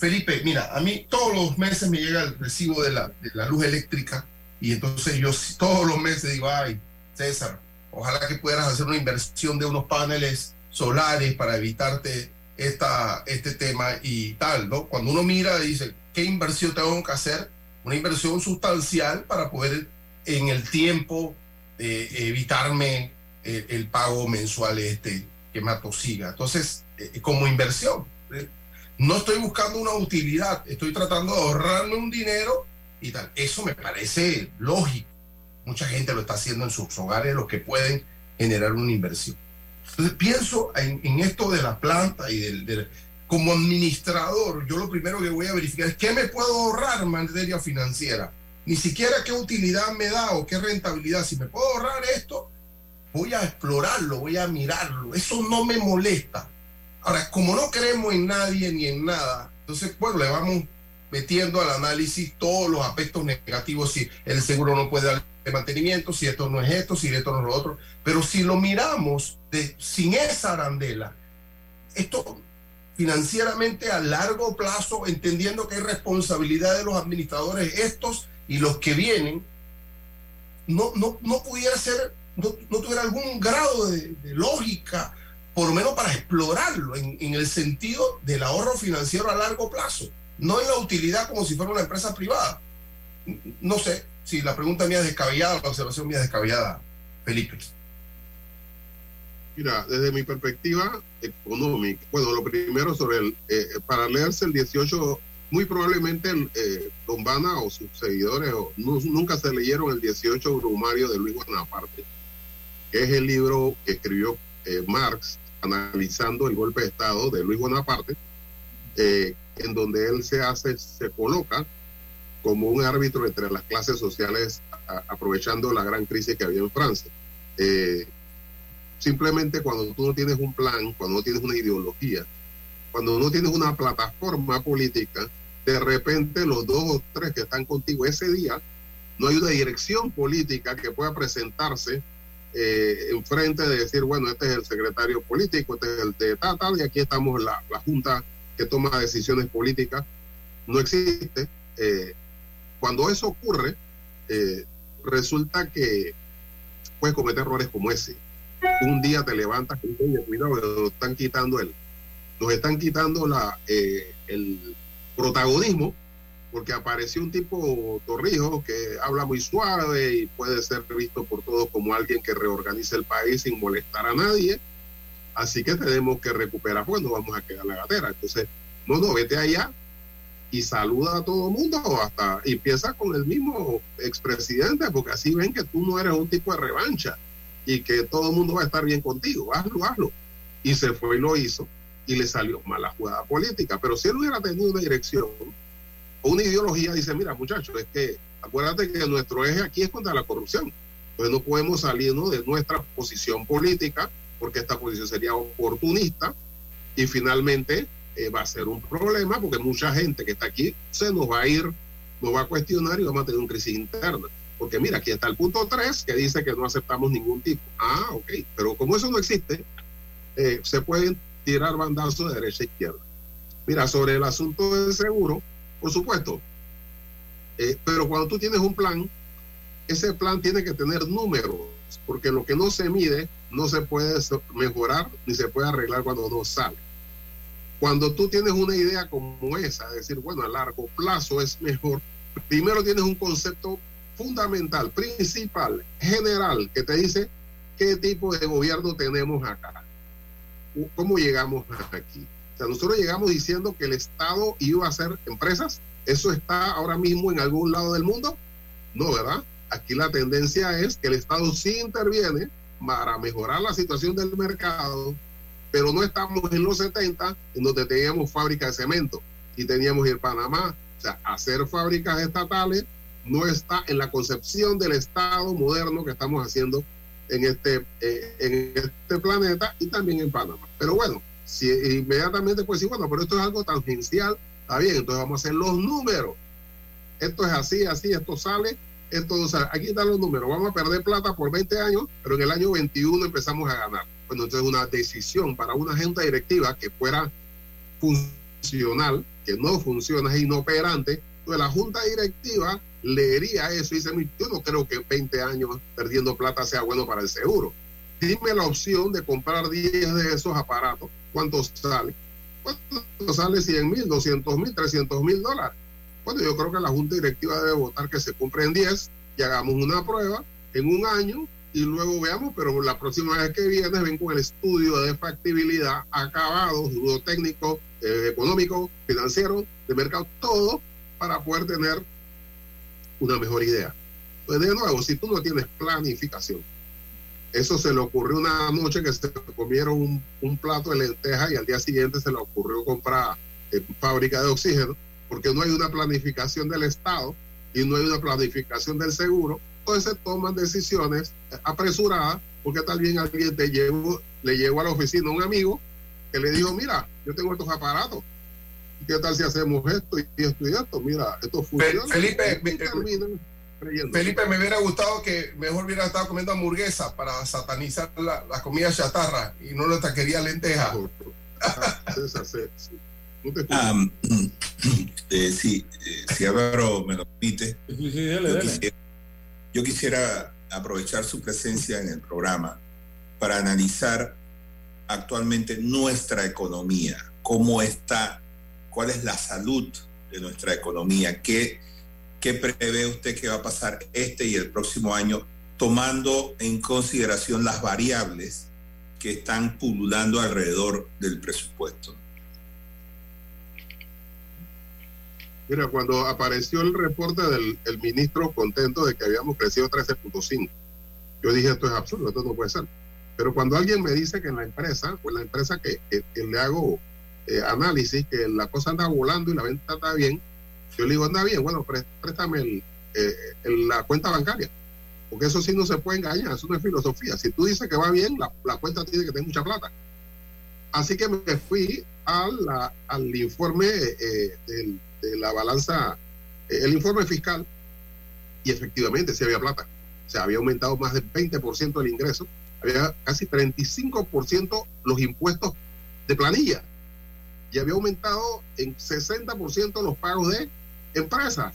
Felipe, mira, a mí todos los meses me llega el recibo de la, luz eléctrica y entonces yo todos los meses digo, ay, César, Ojalá que pudieras hacer una inversión de unos paneles solares para evitarte esta, este tema y tal, ¿no? Cuando uno mira dice, ¿qué inversión tengo que hacer? Una inversión sustancial para poder en el tiempo eh, evitarme el, el, pago mensual este que me atosiga. Entonces, eh, como inversión, ¿eh? No estoy buscando una utilidad, estoy tratando de ahorrarme un dinero y tal. Eso me parece lógico mucha gente lo está haciendo en sus hogares, los que pueden generar una inversión. Entonces pienso en, esto de la planta y del, del, como administrador, yo lo primero que voy a verificar es qué me puedo ahorrar en materia financiera. ni siquiera qué utilidad me da o qué rentabilidad. Si me puedo ahorrar esto, voy a explorarlo, voy a mirarlo. Eso no me molesta. Ahora, como no creemos en nadie ni en nada, entonces, bueno, le vamos metiendo al análisis todos los aspectos negativos, si el seguro no puede dar mantenimiento, si esto no es esto, si esto no es lo otro. Pero si lo miramos de, sin esa arandela, esto financieramente a largo plazo, entendiendo que hay responsabilidad de los administradores estos y los que vienen, no, no, no pudiera ser, no, no tuviera algún grado de, lógica, por lo menos para explorarlo en, en el sentido del ahorro financiero a largo plazo, no en la utilidad como si fuera una empresa privada. No sé si la pregunta mía es descabellada, la observación mía es descabellada, Felipe. Mira, desde mi perspectiva económica, bueno, lo primero sobre el, eh, para leerse el 18, muy probablemente eh, Lombana o sus seguidores nunca se leyeron el 18 Brumario de Luis Bonaparte, que es el libro que escribió eh, Marx analizando el golpe de Estado de Luis Bonaparte, eh, en donde él se hace, se coloca como un árbitro entre las clases sociales, aprovechando la gran crisis que había en Francia. Eh, simplemente cuando tú no tienes un plan, cuando no tienes una ideología, cuando no tienes una plataforma política, de repente los dos o tres que están contigo ese día, no hay una dirección política que pueda presentarse eh, enfrente de decir, bueno, este es el secretario político, este es el de tal, tal, y aquí estamos la, la junta que toma decisiones políticas. No existe. Eh, cuando eso ocurre, eh, resulta que puedes cometer errores como ese. Un día te levantas y dices, cuidado, nos están quitando el, nos están quitando la, eh, el protagonismo porque apareció un tipo torrijo que habla muy suave y puede ser visto por todos como alguien que reorganiza el país sin molestar a nadie. Así que tenemos que recuperar, pues no vamos a quedar la gatera. Entonces, no, no, vete allá, y saluda a todo el mundo hasta y empieza con el mismo expresidente porque así ven que tú no eres un tipo de revancha y que todo el mundo va a estar bien contigo, hazlo, hazlo. Y se fue y lo hizo y le salió mala jugada política, pero si él hubiera tenido una dirección una ideología, dice, mira muchachos, es que acuérdate que nuestro eje aquí es contra la corrupción, entonces no podemos salirnos de nuestra posición política porque esta posición sería oportunista y finalmente eh, va a ser un problema porque mucha gente que está aquí se nos va a ir, nos va a cuestionar y vamos a tener una crisis interna. Porque mira, aquí está el punto 3 que dice que no aceptamos ningún tipo. Ah, ok, pero como eso no existe, eh, se pueden tirar bandazos de derecha a izquierda. Mira, sobre el asunto del seguro, por supuesto, eh, pero cuando tú tienes un plan, ese plan tiene que tener números, porque lo que no se mide no se puede mejorar ni se puede arreglar cuando no sale. Cuando tú tienes una idea como esa, decir, bueno, a largo plazo es mejor, primero tienes un concepto fundamental, principal, general, que te dice qué tipo de gobierno tenemos acá. ¿Cómo llegamos aquí? Nosotros llegamos diciendo que el Estado iba a hacer empresas. ¿Eso está ahora mismo en algún lado del mundo? No, ¿verdad? Aquí la tendencia es que el Estado sí interviene para mejorar la situación del mercado, pero no estamos en los 70 en donde teníamos fábricas de cemento y teníamos el Panamá. O sea, hacer fábricas estatales no está en la concepción del Estado moderno que estamos haciendo en este, eh, en este planeta y también en Panamá. Pero bueno, si inmediatamente pues sí, bueno, pero esto es algo tangencial, está bien, entonces vamos a hacer los números. Esto es así, así, esto sale, esto no sale. Aquí están los números, vamos a perder plata por 20 años, pero en el año 21 empezamos a ganar bueno, entonces una decisión para una junta directiva que fuera funcional, que no funciona, es inoperante, pues la junta directiva leería eso y dice, yo no creo que 20 años perdiendo plata sea bueno para el seguro. Dime la opción de comprar 10 de esos aparatos. ¿Cuánto sale? ¿Cuánto sale 100 mil, 200 mil, 300 mil dólares? Bueno, yo creo que la junta directiva debe votar que se compren 10 y hagamos una prueba en un año y luego veamos, pero la próxima vez que vienes ven con el estudio de factibilidad acabado, estudio técnico, eh, económico, financiero, de mercado, todo para poder tener una mejor idea. Pues de nuevo, si tú no tienes planificación, eso se le ocurrió una noche que se comieron un, plato de lenteja y al día siguiente se le ocurrió comprar eh, fábrica de oxígeno, porque no hay una planificación del Estado y no hay una planificación del seguro, entonces se toman decisiones apresuradas porque tal vez alguien te llevó, le llegó a la oficina un amigo que le dijo, mira, yo tengo estos aparatos, ¿qué tal si hacemos esto y esto y esto? Mira, esto funciona. Felipe, Felipe, me hubiera gustado que mejor hubiera estado comiendo hamburguesa para satanizar la, comida chatarra y no la taquería lenteja. [clears throat] eh, sí, eh, si Álvaro me lo permite, yo, quisiera, aprovechar su presencia en el programa para analizar actualmente nuestra economía, cómo está, cuál es la salud de nuestra economía, qué, qué prevé usted que va a pasar este y el próximo año, tomando en consideración las variables que están pululando alrededor del presupuesto. Mira, cuando apareció el reporte del ministro contento de que habíamos crecido 13.5, yo dije, esto es absurdo, esto no puede ser. Pero cuando alguien me dice que en la empresa, pues la empresa que, le hago eh, análisis, que la cosa anda volando y la venta está bien, yo le digo, anda bien, bueno, préstame eh, la cuenta bancaria. Porque eso sí no se puede engañar, es una filosofía. Si tú dices que va bien, la, cuenta tiene que tener mucha plata. Así que me fui al informe eh, de la balanza, eh, el informe fiscal, y efectivamente sí había plata. O sea, había aumentado más del 20% el ingreso, había casi 35% los impuestos de planilla, y había aumentado en 60% los pagos de empresas.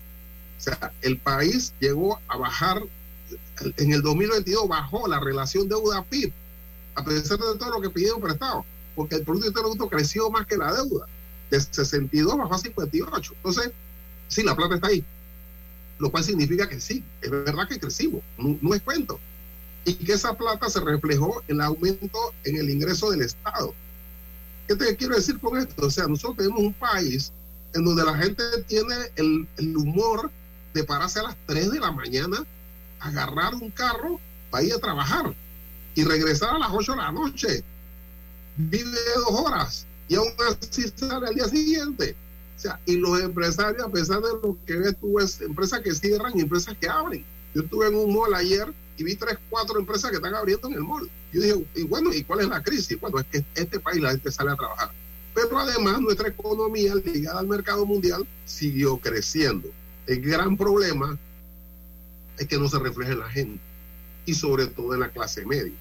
O sea, el país llegó a bajar, en el 2022 bajó la relación deuda-PIB, a pesar de todo lo que pidieron prestado, porque el Producto Interno Bruto creció más que la deuda de 62 bajó a 58. Entonces, sí, la plata está ahí. Lo cual significa que sí, es verdad que crecimos, no, es cuento. Y que esa plata se reflejó en el aumento en el ingreso del Estado. ¿Qué te quiero decir con esto? O sea, nosotros tenemos un país en donde la gente tiene el, el humor de pararse a las 3 de la mañana, agarrar un carro para ir a trabajar y regresar a las 8 de la noche. Vive dos horas y aún así sale al día siguiente. O sea, y los empresarios, a pesar de lo que ves tú, es empresas que cierran y empresas que abren. Yo estuve en un mall ayer y vi tres, cuatro empresas que están abriendo en el mall. Yo dije, y bueno, ¿y cuál es la crisis? Bueno, es que este país la gente sale a trabajar. Pero además nuestra economía ligada al mercado mundial siguió creciendo. El gran problema es que no se refleja en la gente y sobre todo en la clase media.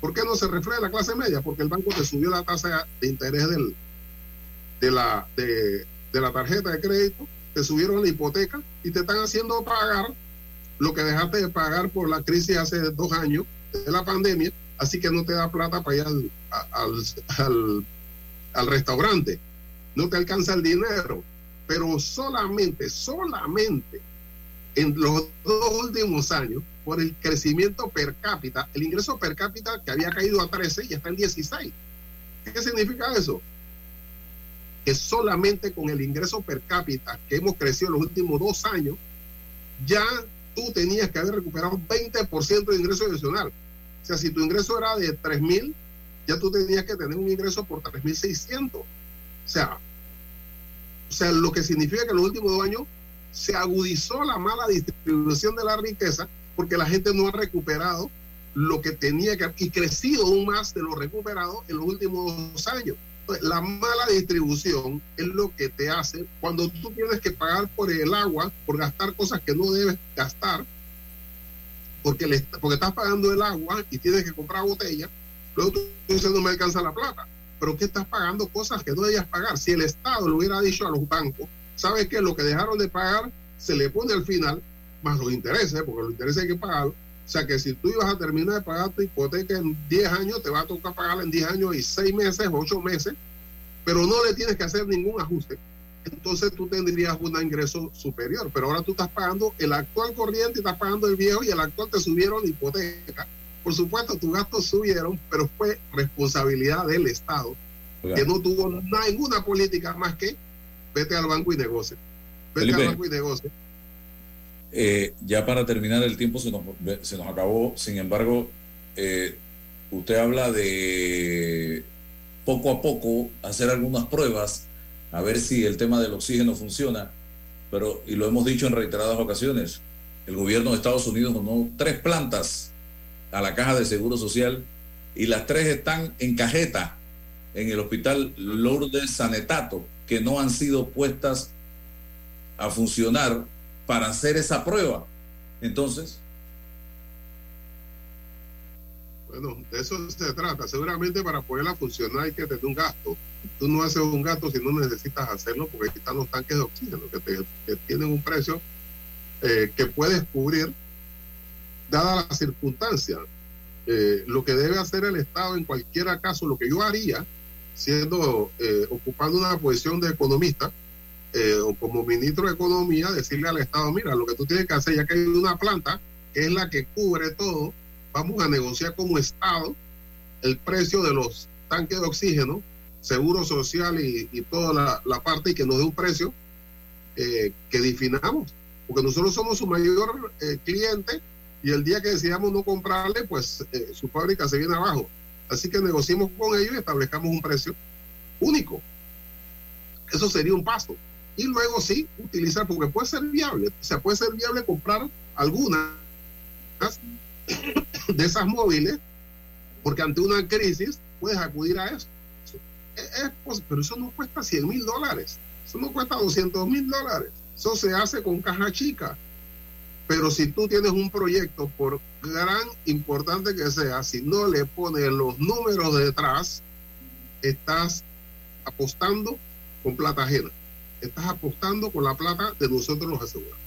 ¿Por qué no se refleja en la clase media? Porque el banco te subió la tasa de interés del, de, la, de, la tarjeta de crédito, te subieron la hipoteca y te están haciendo pagar lo que dejaste de pagar por la crisis hace dos años de la pandemia, así que no te da plata para ir al restaurante, no te alcanza el dinero, pero solamente, solamente en los dos últimos años, por el crecimiento per cápita, el ingreso per cápita que había caído a 13 ya está en 16. ¿Qué significa eso? Que solamente con el ingreso per cápita que hemos crecido los últimos dos años, ya tú tenías que haber recuperado un 20% de ingreso adicional. O sea, si tu ingreso era de 3 mil, ya tú tenías que tener un ingreso por 3.600. O sea, o sea, lo que significa que en los últimos dos años se agudizó la mala distribución de la riqueza porque la gente no ha recuperado lo que tenía que y crecido aún más de lo recuperado en los últimos dos años. la mala distribución es lo que te hace cuando tú tienes que pagar por el agua, por gastar cosas que no debes gastar, porque, le, porque estás pagando el agua y tienes que comprar botella, luego tú dices no me alcanza la plata. Pero que estás pagando cosas que no debías pagar. Si el Estado le hubiera dicho a los bancos, ¿sabes qué? Lo que dejaron de pagar se le pone al final, más los intereses, porque los intereses hay que pagarlos. O sea que si tú ibas a terminar de pagar tu hipoteca en 10 años, te va a tocar pagarla en 10 años y 6 meses, 8 meses, pero no le tienes que hacer ningún ajuste. Entonces tú tendrías un ingreso superior, pero ahora tú estás pagando el actual corriente, estás pagando el viejo y el actual te subieron hipoteca. Por supuesto, tus gastos subieron, pero fue responsabilidad del Estado, que no tuvo ninguna política más que vete al banco y negocia. Vete al banco y negocia. Eh, ya para terminar el tiempo se nos, se nos acabó, sin embargo, eh, usted habla de poco a poco hacer algunas pruebas, a ver si el tema del oxígeno funciona. pero, y lo hemos dicho en reiteradas ocasiones, el gobierno de Estados Unidos donó tres plantas a la caja de seguro social y las tres están en cajeta en el hospital Lourdes Sanetato, que no han sido puestas a funcionar para hacer esa prueba. Entonces, Bueno, de eso se trata. Seguramente para poderla funcionar hay que tener un gasto. Tú no haces un gasto si no necesitas hacerlo, porque están los tanques de oxígeno que tienen un precio eh, que puedes cubrir, dada la circunstancia. Eh, lo que debe hacer el Estado en cualquier caso, lo que yo haría, siendo eh, ocupando una posición de economista eh, o como ministro de Economía, decirle al Estado, mira, lo que tú tienes que hacer, ya que hay una planta que es la que cubre todo, vamos a negociar como Estado el precio de los tanques de oxígeno, seguro social y, y toda la, la, parte y que nos dé un precio eh, que definamos, porque nosotros somos su mayor cliente y el día que decidamos no comprarle, pues eh, su fábrica se viene abajo. Así que negociemos con ellos y establezcamos un precio único. Eso sería un paso. Y luego sí, utilizar, porque puede ser viable, o sea, puede ser viable comprar algunas [coughs] de esas móviles, porque ante una crisis puedes acudir a eso. Es, es, pero eso no cuesta 100 mil dólares, eso no cuesta 200 mil dólares, eso se hace con caja chica. Pero si tú tienes un proyecto, por gran importante que sea, si no le pones los números detrás, estás apostando con plata ajena. Estás apostando con la plata de nosotros los asegurados.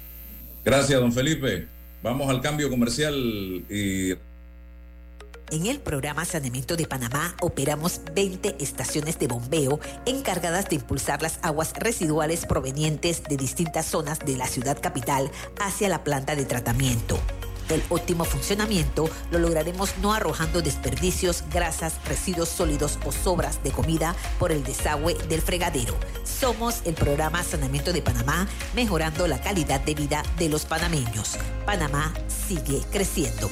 Gracias, don Felipe. Vamos al cambio comercial y... En el programa Saneamiento de Panamá operamos 20 estaciones de bombeo encargadas de impulsar las aguas residuales provenientes de distintas zonas de la ciudad capital hacia la planta de tratamiento. El óptimo funcionamiento lo lograremos no arrojando desperdicios, grasas, residuos sólidos o sobras de comida por el desagüe del fregadero. Somos el programa Saneamiento de Panamá, mejorando la calidad de vida de los panameños. Panamá sigue creciendo.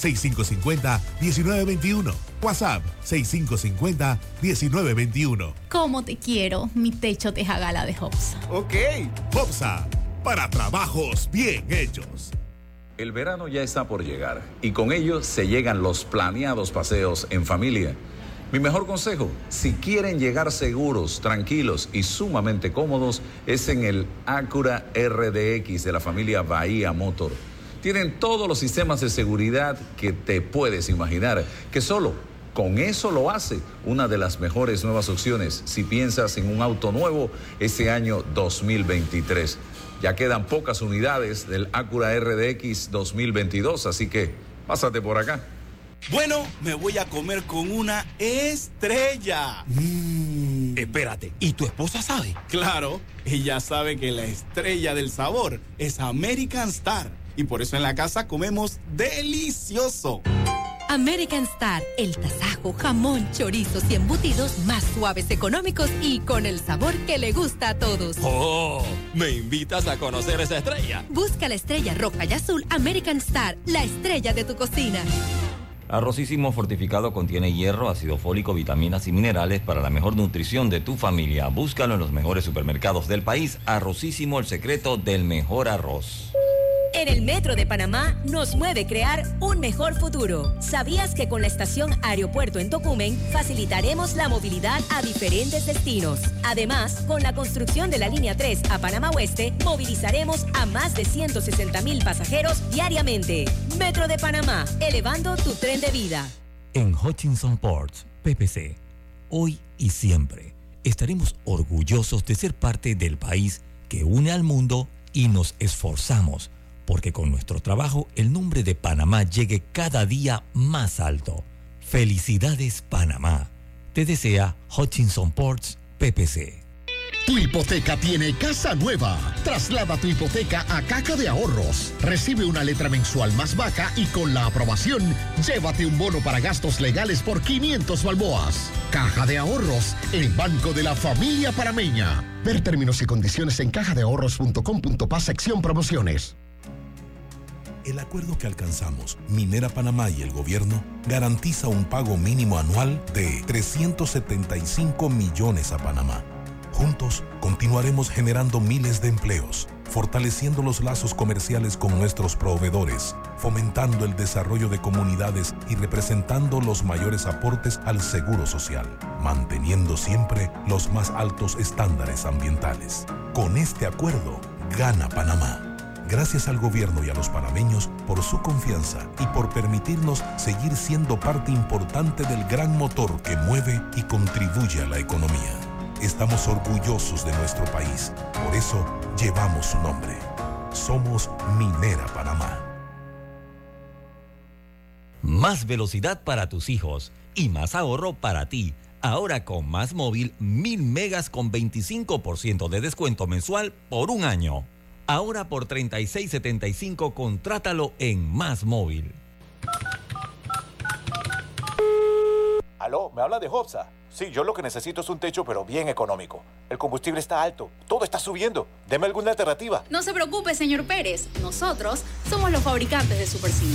6550-1921. WhatsApp 6550-1921. ¿Cómo te quiero, mi techo de jagala de Hopsa? Ok. Hopsa, para trabajos bien hechos. El verano ya está por llegar y con ello se llegan los planeados paseos en familia. Mi mejor consejo, si quieren llegar seguros, tranquilos y sumamente cómodos, es en el Acura RDX de la familia Bahía Motor. Tienen todos los sistemas de seguridad que te puedes imaginar, que solo con eso lo hace una de las mejores nuevas opciones si piensas en un auto nuevo ese año 2023. Ya quedan pocas unidades del Acura RDX 2022, así que pásate por acá. Bueno, me voy a comer con una estrella. Mmm. Espérate, ¿y tu esposa sabe? Claro, ella sabe que la estrella del sabor es American Star. Y por eso en la casa comemos delicioso. American Star, el tasajo, jamón, chorizos y embutidos más suaves, económicos y con el sabor que le gusta a todos. ¡Oh! ¿Me invitas a conocer esa estrella? Busca la estrella roja y azul American Star, la estrella de tu cocina. Arrocísimo fortificado contiene hierro, ácido fólico, vitaminas y minerales para la mejor nutrición de tu familia. Búscalo en los mejores supermercados del país. Arrocísimo, el secreto del mejor arroz. En el Metro de Panamá nos mueve crear un mejor futuro. ¿Sabías que con la estación Aeropuerto en Tocumen facilitaremos la movilidad a diferentes destinos? Además, con la construcción de la línea 3 a Panamá Oeste, movilizaremos a más de 160 mil pasajeros diariamente. Metro de Panamá, elevando tu tren de vida. En Hutchinson Ports, PPC, hoy y siempre estaremos orgullosos de ser parte del país que une al mundo y nos esforzamos porque con nuestro trabajo el nombre de Panamá llegue cada día más alto. Felicidades Panamá. Te desea Hutchinson Ports PPC. Tu hipoteca tiene casa nueva. Traslada tu hipoteca a Caja de Ahorros. Recibe una letra mensual más baja y con la aprobación, llévate un bono para gastos legales por 500 balboas. Caja de Ahorros, el banco de la familia parameña. Ver términos y condiciones en cajadeahorros.com.pa sección promociones. El acuerdo que alcanzamos, Minera Panamá y el gobierno, garantiza un pago mínimo anual de 375 millones a Panamá. Juntos continuaremos generando miles de empleos, fortaleciendo los lazos comerciales con nuestros proveedores, fomentando el desarrollo de comunidades y representando los mayores aportes al seguro social, manteniendo siempre los más altos estándares ambientales. Con este acuerdo, gana Panamá. Gracias al gobierno y a los panameños por su confianza y por permitirnos seguir siendo parte importante del gran motor que mueve y contribuye a la economía. Estamos orgullosos de nuestro país, por eso llevamos su nombre. Somos Minera Panamá. Más velocidad para tus hijos y más ahorro para ti. Ahora con Más Móvil, 1000 megas con 25% de descuento mensual por un año. Ahora por 36.75 contrátalo en Más Móvil. Aló, ¿me habla de Hobsa? Sí, yo lo que necesito es un techo, pero bien económico. El combustible está alto, todo está subiendo. Deme alguna alternativa. No se preocupe, señor Pérez. Nosotros somos los fabricantes de Super Sim.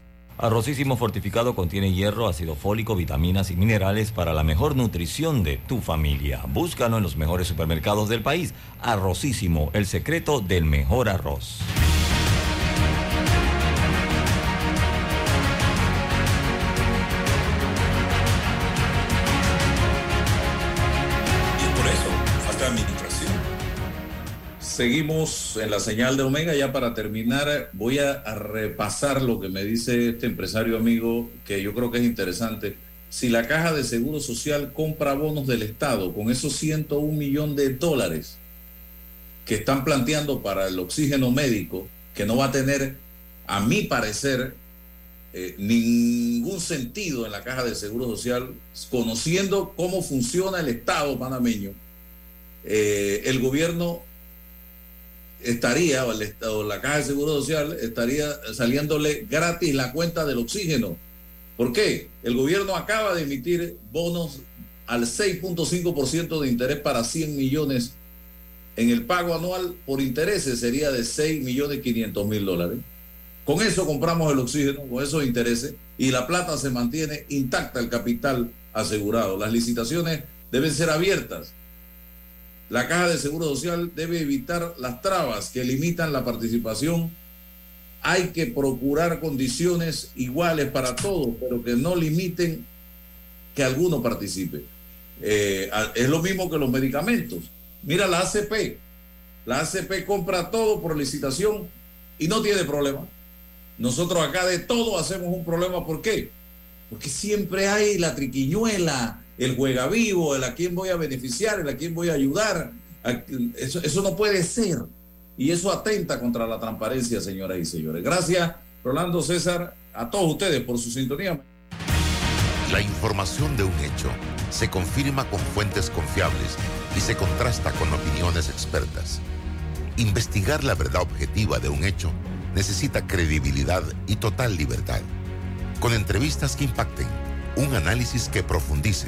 Arrocísimo fortificado contiene hierro, ácido fólico, vitaminas y minerales para la mejor nutrición de tu familia. Búscalo en los mejores supermercados del país. Arrocísimo, el secreto del mejor arroz. Seguimos en la señal de Omega. Ya para terminar, voy a, repasar lo que me dice este empresario amigo, que yo creo que es interesante. Si la caja de seguro social compra bonos del Estado con esos 101 millones de dólares que están planteando para el oxígeno médico, que no va a tener, a mi parecer, eh, ningún sentido en la caja de seguro social, conociendo cómo funciona el Estado panameño, eh, el gobierno estaría, o, el o la caja de seguro social estaría saliéndole gratis la cuenta del oxígeno. ¿Por qué? El gobierno acaba de emitir bonos al 6.5% de interés para 100 millones. En el pago anual por intereses sería de 6 millones 500 mil dólares. Con eso compramos el oxígeno, con esos intereses, y la plata se mantiene intacta, el capital asegurado. Las licitaciones deben ser abiertas. La Caja de Seguro Social debe evitar las trabas que limitan la participación. Hay que procurar condiciones iguales para todos, pero que no limiten que alguno participe. Eh, es lo mismo que los medicamentos. Mira la ACP. La ACP compra todo por licitación y no tiene problema. Nosotros acá de todo hacemos un problema. ¿Por qué? Porque siempre hay la triquiñuela, el juega vivo, el a quién voy a beneficiar, el a quién voy a ayudar. Eso, eso no puede ser. Y eso atenta contra la transparencia, señoras y señores. Gracias, Rolando César, a todos ustedes por su sintonía. La información de un hecho se confirma con fuentes confiables y se contrasta con opiniones expertas. Investigar la verdad objetiva de un hecho necesita credibilidad y total libertad. Con entrevistas que impacten, un análisis que profundice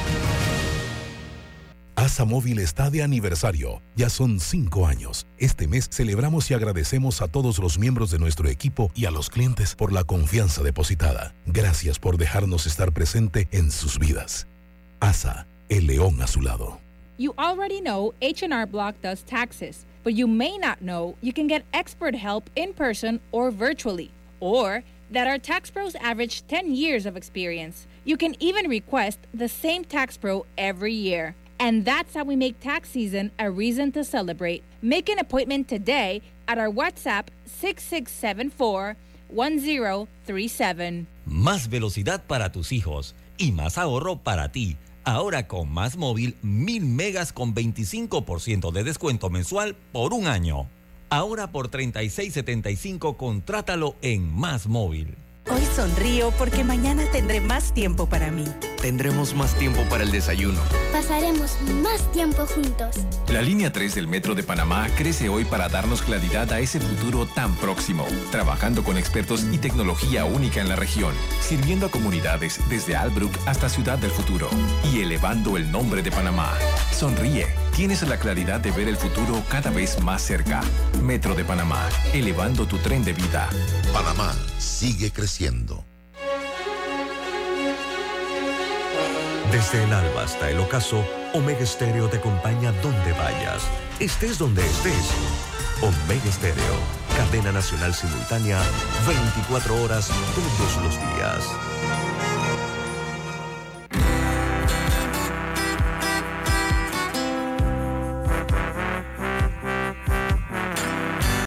ASA Móvil está de aniversario. Ya son cinco años. Este mes celebramos y agradecemos a todos los miembros de nuestro equipo y a los clientes por la confianza depositada. Gracias por dejarnos estar presente en sus vidas. ASA, el león a su lado. You already know H&R Block does taxes, but you may not know you can get expert help in person or virtually, or that our tax pros average 10 years of experience. You can even request the same tax pro every year. And that's how we make tax season a reason to celebrate. Make an appointment today at our WhatsApp 6674 1037. Más velocidad para tus hijos y más ahorro para ti. Ahora con Más Móvil, 1000 megas con 25% de descuento mensual por un año. Ahora por 36.75 contrátalo en Más Móvil. Hoy sonrío porque mañana tendré más tiempo para mí. Tendremos más tiempo para el desayuno. Pasaremos más tiempo juntos. La línea 3 del Metro de Panamá crece hoy para darnos claridad a ese futuro tan próximo, trabajando con expertos y tecnología única en la región, sirviendo a comunidades desde Albrook hasta Ciudad del Futuro y elevando el nombre de Panamá. Sonríe, tienes la claridad de ver el futuro cada vez más cerca. Metro de Panamá, elevando tu tren de vida. Panamá sigue creciendo. Desde el alba hasta el ocaso, Omega Stereo te acompaña donde vayas, estés donde estés. Omega Stereo, cadena nacional simultánea, 24 horas todos los días.